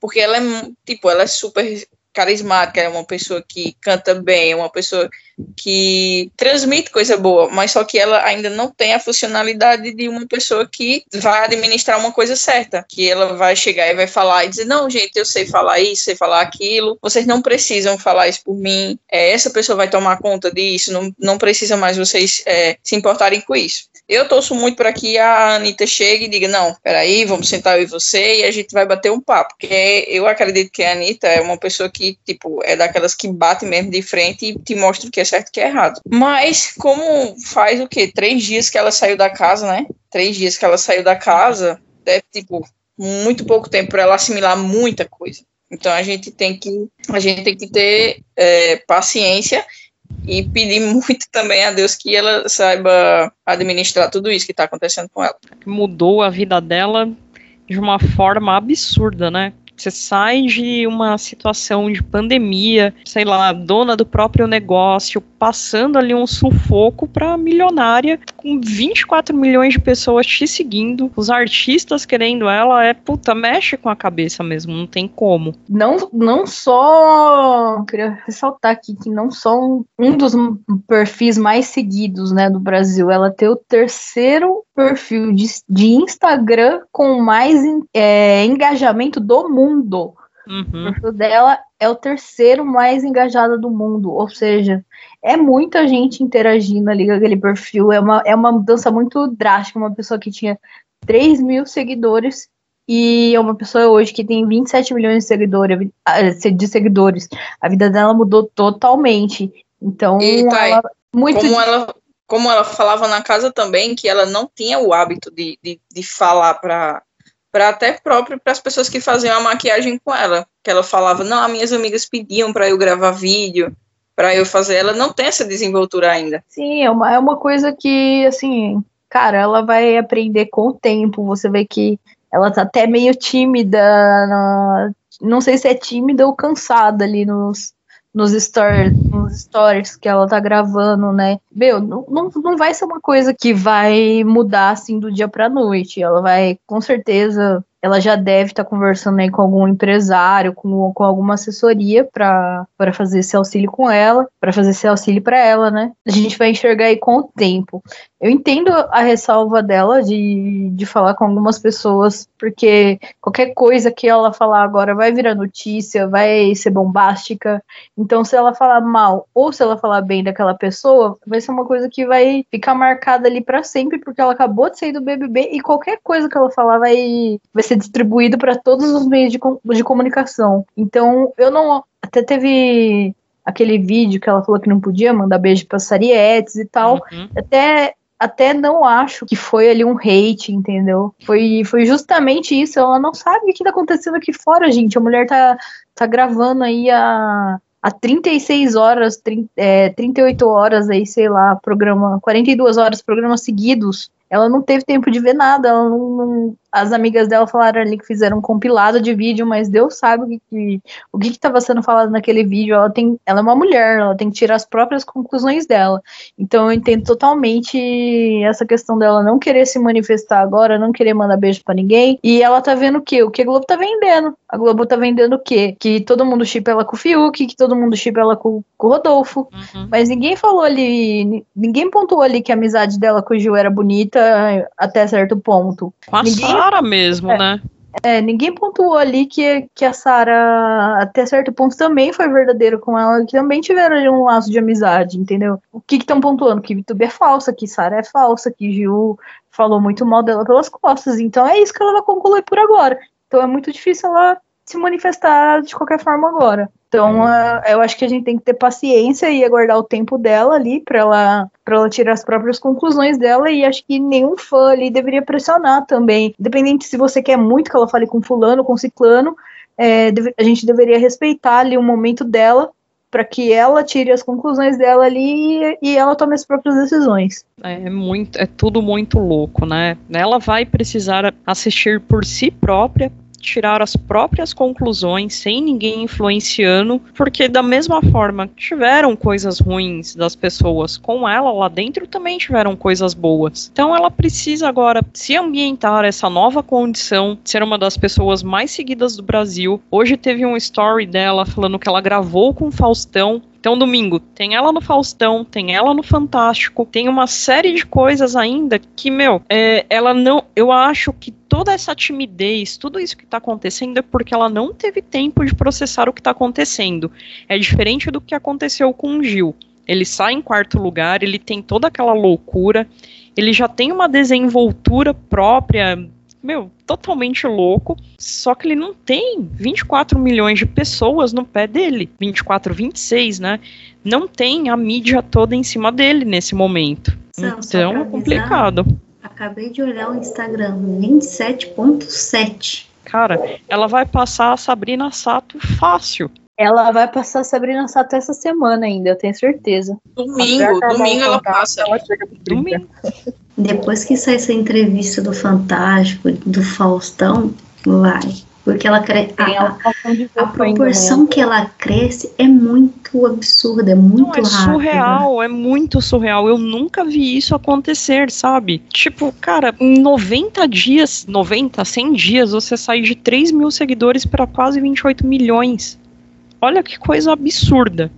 Porque ela é, tipo, ela é super carismática, é uma pessoa que canta bem, é uma pessoa que transmite coisa boa, mas só que ela ainda não tem a funcionalidade de uma pessoa que vai administrar uma coisa certa, que ela vai chegar e vai falar e dizer, não, gente, eu sei falar isso, sei falar aquilo, vocês não precisam falar isso por mim, é, essa pessoa vai tomar conta disso, não, não precisa mais vocês é, se importarem com isso. Eu torço muito para que a Anitta chegue e diga: não, peraí, vamos sentar eu e você e a gente vai bater um papo. Porque eu acredito que a Anitta é uma pessoa que, tipo, é daquelas que bate mesmo de frente e te mostra o que é certo e o que é errado. Mas, como faz o quê? Três dias que ela saiu da casa, né? Três dias que ela saiu da casa, deve, tipo, muito pouco tempo para ela assimilar muita coisa. Então a gente tem que a gente tem que ter é, paciência e pedir muito também a Deus que ela saiba administrar tudo isso que está acontecendo com ela. Mudou a vida dela de uma forma absurda, né? Você sai de uma situação de pandemia, sei lá, dona do próprio negócio, passando ali um sufoco para milionária, com 24 milhões de pessoas te seguindo, os artistas querendo ela, é puta, mexe com a cabeça mesmo, não tem como. Não, não só. Queria ressaltar aqui que não só um, um dos perfis mais seguidos né, do Brasil, ela tem o terceiro perfil de, de Instagram com mais é, engajamento do mundo. Uhum. O perfil dela é o terceiro mais engajado do mundo, ou seja, é muita gente interagindo ali com aquele perfil, é uma, é uma mudança muito drástica, uma pessoa que tinha 3 mil seguidores e é uma pessoa hoje que tem 27 milhões de seguidores, de seguidores. A vida dela mudou totalmente. Então, e, tá ela, muito como ela como ela falava na casa também, que ela não tinha o hábito de, de, de falar para para até próprio para as pessoas que faziam a maquiagem com ela, que ela falava, não, as minhas amigas pediam para eu gravar vídeo, para eu fazer, ela não tem essa desenvoltura ainda. Sim, é uma, é uma coisa que, assim, cara, ela vai aprender com o tempo, você vê que ela tá até meio tímida, não sei se é tímida ou cansada ali nos, nos stories, nos stories que ela tá gravando, né? Meu, não, não, não vai ser uma coisa que vai mudar assim do dia pra noite. Ela vai, com certeza, ela já deve estar tá conversando aí com algum empresário, com, com alguma assessoria para fazer esse auxílio com ela, para fazer esse auxílio para ela, né? A gente vai enxergar aí com o tempo. Eu entendo a ressalva dela de, de falar com algumas pessoas, porque qualquer coisa que ela falar agora vai virar notícia, vai ser bombástica. Então, se ela falar mal ou se ela falar bem daquela pessoa, vai ser uma coisa que vai ficar marcada ali para sempre, porque ela acabou de sair do BBB e qualquer coisa que ela falar vai, vai ser ser distribuído para todos os meios de, de comunicação. Então, eu não. Até teve aquele vídeo que ela falou que não podia mandar beijo para Sarietes e tal. Uhum. Até até não acho que foi ali um hate, entendeu? Foi, foi justamente isso. Ela não sabe o que tá acontecendo aqui fora, gente. A mulher tá, tá gravando aí a, a 36 horas, 30, é, 38 horas aí, sei lá, programa, 42 horas, programas seguidos. Ela não teve tempo de ver nada, ela não, não, as amigas dela falaram ali que fizeram um compilado de vídeo, mas Deus sabe o que, que o que estava sendo falado naquele vídeo. Ela tem, ela é uma mulher, ela tem que tirar as próprias conclusões dela. Então eu entendo totalmente essa questão dela não querer se manifestar agora, não querer mandar beijo para ninguém. E ela tá vendo o quê? O que a Globo tá vendendo? A Globo tá vendendo o quê? Que todo mundo chipa ela com o Fiuk, que todo mundo chipa ela com, com o Rodolfo. Uhum. Mas ninguém falou ali, ninguém pontuou ali que a amizade dela com o Gil era bonita até certo ponto. Ninguém Sara mesmo, é, né? É, ninguém pontuou ali que, que a Sara, até certo ponto, também foi verdadeiro com ela, que também tiveram ali um laço de amizade, entendeu? O que estão pontuando? Que Vitube é falsa, que Sara é falsa, que Gil falou muito mal dela pelas costas. Então é isso que ela vai concluir por agora. Então é muito difícil ela se manifestar de qualquer forma agora. Então, uh, eu acho que a gente tem que ter paciência e aguardar o tempo dela ali para ela para ela tirar as próprias conclusões dela e acho que nenhum fã ali deveria pressionar também. Independente se você quer muito que ela fale com fulano, com ciclano, é, a gente deveria respeitar ali o momento dela para que ela tire as conclusões dela ali e ela tome as próprias decisões. É muito, é tudo muito louco, né? Ela vai precisar assistir por si própria tirar as próprias conclusões sem ninguém influenciando, porque da mesma forma que tiveram coisas ruins das pessoas com ela lá dentro, também tiveram coisas boas. Então ela precisa agora se ambientar essa nova condição, ser uma das pessoas mais seguidas do Brasil. Hoje teve um story dela falando que ela gravou com Faustão então, domingo, tem ela no Faustão, tem ela no Fantástico, tem uma série de coisas ainda que, meu, é, ela não. Eu acho que toda essa timidez, tudo isso que tá acontecendo é porque ela não teve tempo de processar o que tá acontecendo. É diferente do que aconteceu com o Gil. Ele sai em quarto lugar, ele tem toda aquela loucura, ele já tem uma desenvoltura própria meu, totalmente louco. Só que ele não tem 24 milhões de pessoas no pé dele. 24, 26, né? Não tem a mídia toda em cima dele nesse momento. Então é complicado. Acabei de olhar o Instagram, 27.7. Cara, ela vai passar a Sabrina Sato fácil. Ela vai passar a Sabrina Sato essa semana ainda, eu tenho certeza. Domingo, domingo ela passa. Ela chega domingo. Depois que sai essa entrevista do Fantástico, do Faustão, vai. Porque ela cresce. A, a, proporção que ela cresce é muito absurda, é muito Não, é rápida. surreal, é muito surreal. Eu nunca vi isso acontecer, sabe? Tipo, cara, em 90 dias, 90, 100 dias, você sai de 3 mil seguidores para quase 28 milhões. Olha que coisa absurda.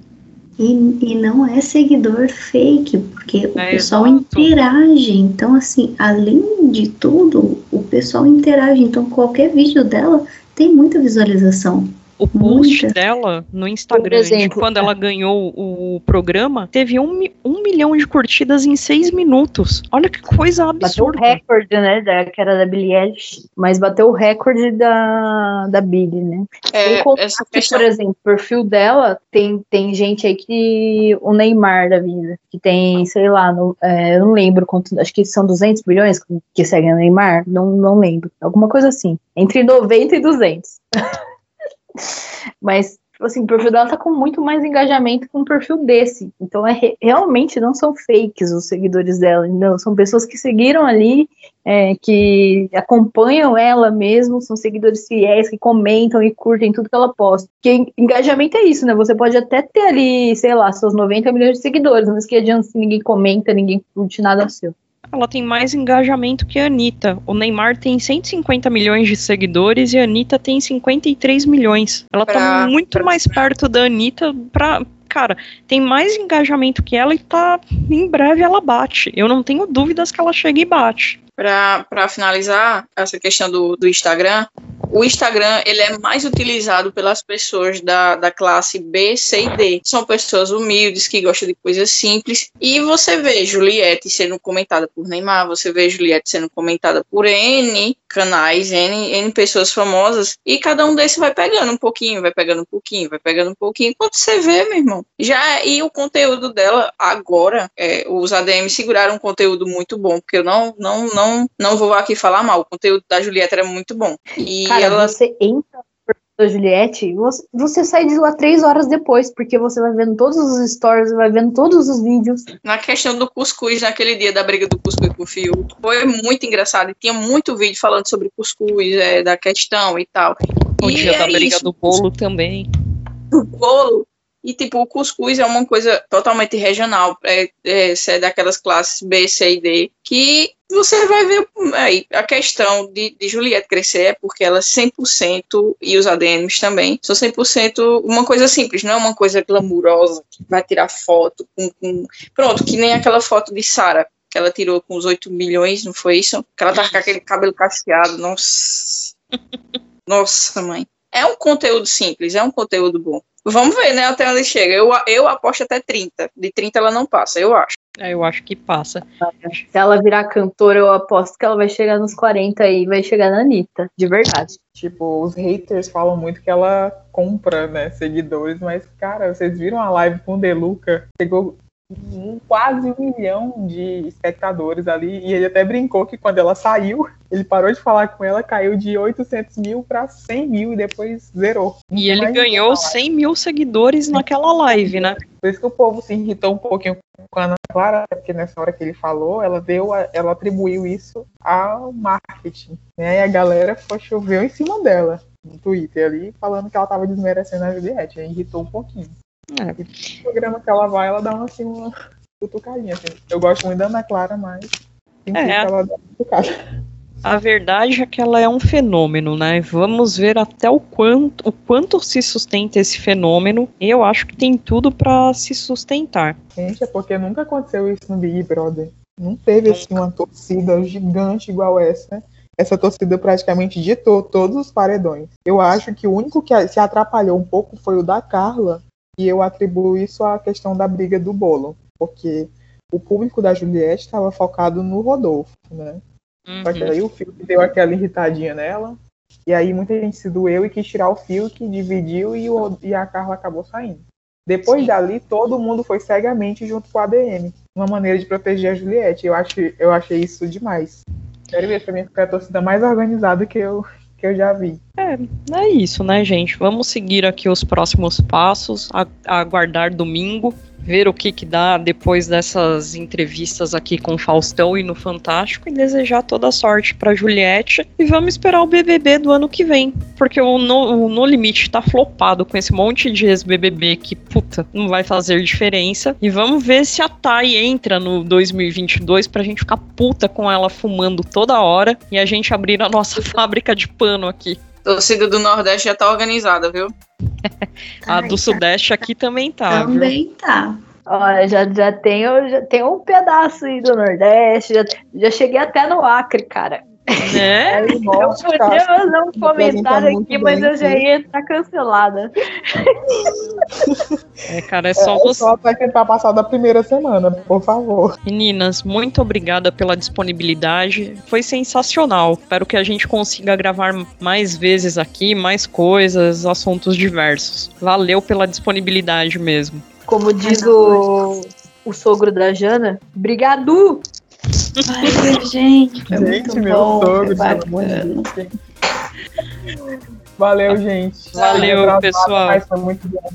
E, e não é seguidor fake, porque o é, pessoal exato. interage. Então, assim, além de tudo, o pessoal interage. Então, qualquer vídeo dela tem muita visualização o post Muita. dela no Instagram, exemplo, quando ela ganhou o programa, teve um, um milhão de curtidas em seis minutos. Olha que coisa absurda. Bateu o recorde, né, da, que era da Billie Eilish, mas bateu o recorde da, da Billie, né? É, essa questão... por exemplo, o perfil dela tem, tem gente aí que o Neymar da vida, que tem, sei lá, no, é, eu não lembro quanto, acho que são 200 bilhões que seguem o Neymar, não, não lembro, alguma coisa assim, entre 90 e 200. Mas, assim, o perfil dela tá com muito mais engajamento que um perfil desse. Então, é, realmente não são fakes os seguidores dela, não. São pessoas que seguiram ali, é, que acompanham ela mesmo, são seguidores fiéis, que comentam e curtem tudo que ela posta. Porque engajamento é isso, né? Você pode até ter ali, sei lá, seus 90 milhões de seguidores, mas que adianta se ninguém comenta, ninguém curte nada seu ela tem mais engajamento que a Anitta. O Neymar tem 150 milhões de seguidores e a Anitta tem 53 milhões. Ela tá pra, tá muito mais perto da Anitta pra. Cara, tem mais engajamento que ela e tá. Em breve ela bate. Eu não tenho dúvidas que ela chega e bate. Para finalizar essa questão do, do Instagram, o Instagram ele é mais utilizado pelas pessoas da, da classe B, C e D. São pessoas humildes que gostam de coisas simples. E você vê Juliette sendo comentada por Neymar, você vê Juliette sendo comentada por N canais, N, N pessoas famosas. E cada um desses vai pegando um pouquinho, vai pegando um pouquinho, vai pegando um pouquinho. Quando você vê, meu irmão. Já e o conteúdo dela agora, é, os ADM seguraram um conteúdo muito bom, porque eu não, não, não, não vou aqui falar mal. O conteúdo da Juliette era muito bom. E Cara, ela... você entra da Juliette, você, você sai de lá três horas depois, porque você vai vendo todos os stories, vai vendo todos os vídeos. Na questão do cuscuz, naquele dia da briga do cuscuz com o Fio, foi muito engraçado. E tinha muito vídeo falando sobre cuscuz, é, da questão e tal. O e dia é da briga isso. do bolo também. Do bolo. E, tipo, o cuscuz é uma coisa totalmente regional. É, é, é daquelas classes B, C e D, que você vai ver aí a questão de, de Juliette crescer é porque ela é 100% e os ADMs também são 100% uma coisa simples, não é uma coisa glamurosa que vai tirar foto com, com pronto, que nem aquela foto de Sara que ela tirou com os 8 milhões, não foi isso? Que ela tá com aquele cabelo cacheado, nossa. Nossa, mãe. É um conteúdo simples, é um conteúdo bom. Vamos ver, né, até onde chega. Eu, eu aposto até 30. De 30 ela não passa, eu acho. É, eu acho que passa. Se ela virar cantora, eu aposto que ela vai chegar nos 40 e vai chegar na Anitta, de verdade. Tipo, os haters falam muito que ela compra, né, seguidores, mas, cara, vocês viram a live com o Deluca? Chegou um, quase um milhão de espectadores ali. E ele até brincou que quando ela saiu, ele parou de falar com ela, caiu de 800 mil para 100 mil e depois zerou. E ele ganhou 100 mil seguidores naquela live, né? Por isso que o povo se irritou um pouquinho com a Ana Clara, porque nessa hora que ele falou, ela deu, a, ela atribuiu isso ao marketing, né? E a galera foi, choveu em cima dela no Twitter ali, falando que ela tava desmerecendo a Juliette, irritou um pouquinho. É. E no programa que ela vai, ela dá uma, assim, uma cutucadinha. Assim. Eu gosto muito da Ana Clara, mas É. ela dá uma cutucada. A verdade é que ela é um fenômeno, né? Vamos ver até o quanto, o quanto se sustenta esse fenômeno. Eu acho que tem tudo pra se sustentar. Gente, é porque nunca aconteceu isso no Big Brother. Não teve assim uma torcida gigante igual essa. Essa torcida praticamente ditou todos os paredões. Eu acho que o único que se atrapalhou um pouco foi o da Carla, e eu atribuo isso à questão da briga do bolo, porque o público da Juliette estava focado no Rodolfo, né? Só que Uhum. aí o Fiuk deu aquela irritadinha nela, e aí muita gente se doeu e quis tirar o Fiuk, dividiu e, o, e a Carla acabou saindo. Depois Sim. dali, todo mundo foi cegamente junto com a ADM. Uma maneira de proteger a Juliette. Eu, acho, eu achei isso demais. Quero ver, pra mim foi a torcida mais organizada que eu, que eu já vi. É isso, né, gente? Vamos seguir aqui os próximos passos, aguardar domingo, ver o que que dá depois dessas entrevistas aqui com Faustão e no Fantástico e desejar toda sorte pra Juliette e vamos esperar o BBB do ano que vem, porque o No, o no Limite tá flopado com esse monte de ex-BBB que, puta, não vai fazer diferença e vamos ver se a Thay entra no 2022 pra gente ficar puta com ela fumando toda hora e a gente abrir a nossa fábrica de pano aqui. Torcida do Nordeste já tá organizada, viu? A Ai, do tá. Sudeste aqui também tá, viu? Também tá. Olha, já, já, tenho, já tenho um pedaço aí do Nordeste, já, já cheguei até no Acre, cara. Né? Eu Nossa, podia fazer um representa comentário aqui, mas bem, eu já ia estar cancelada. É, cara, é só É, você. só até tentar passar da primeira semana, por favor. Meninas, muito obrigada pela disponibilidade. Foi sensacional. Espero que a gente consiga gravar mais vezes aqui, mais coisas, assuntos diversos. Valeu pela disponibilidade mesmo. Como diz o, o sogro da Jana, brigadu! Valeu, gente. Foi Gente, muito meu bom. sogro, foi pelo amor de bacana. Valeu, gente. Valeu, pessoal. Mas foi muito bom.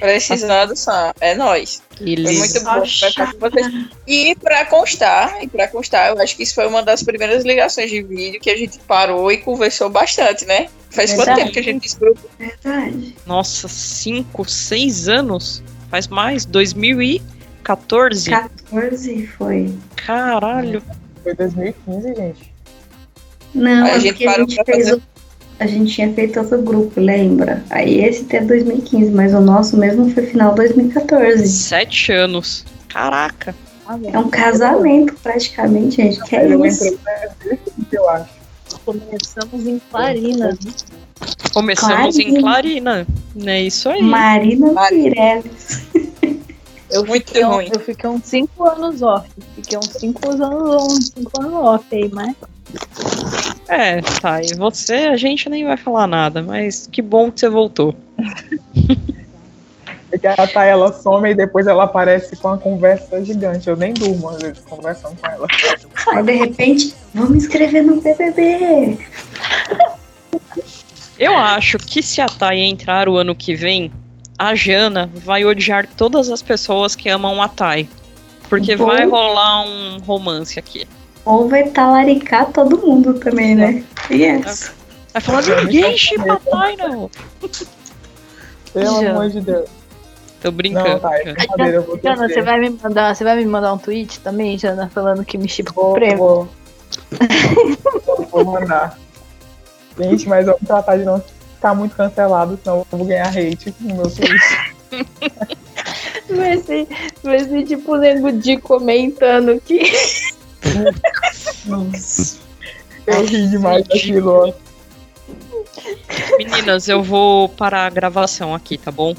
Precisando. É nóis. Foi muito bom conversar com vocês. E pra constar, e pra constar, eu acho que isso foi uma das primeiras ligações de vídeo que a gente parou e conversou bastante, né? Faz quanto Verdade. tempo que a gente descobriu? Verdade. Nossa, cinco, seis anos? Faz mais? 2014? 14 foi. Caralho. Foi 2015, gente. Não, a é gente a gente fez fazer- o- A gente tinha feito outro grupo, lembra? Aí esse até 2015, mas o nosso mesmo foi final 2014. Sete anos. Caraca. É um casamento praticamente, gente. Que é isso? 2015, eu acho. Começamos em Clarina. Começamos em Clarina. Clarina. É isso aí. Marina Mari- Pirellis. Eu Muito fiquei, ruim. eu fiquei uns 5 anos off. Fiquei uns 5 anos, uns cinco anos off aí, mas. É, tá. E você, a gente nem vai falar nada, mas que bom que você voltou. Porque a Thay, ela some e depois ela aparece com uma conversa gigante. Eu nem durmo, às vezes, conversando com ela. Aí de repente, vamos escrever no BBB. Eu acho que se a Thay entrar o ano que vem, a Jana vai odiar todas as pessoas que amam a Thay. Porque Bom. vai rolar um romance aqui. Ou vai talaricar todo mundo também, né? Yes. Vai falar, ninguém chipa a Thay, não. Pelo Já. amor de Deus. Tô brincando. Não, tá, é brincadeira, eu vou Jana, você vai me mandar, você vai me mandar um tweet também, Jana, falando que me chipa com o Vou, prêmio? vou. vou mandar. Gente, mas vou tratar de não ficar muito cancelado, senão eu vou ganhar hate no meu tweet. Vai ser, vai ser tipo Nego Di comentando que. Nossa. Eu ri demais daquilo, ó. Meninas, eu vou parar a gravação aqui, tá bom?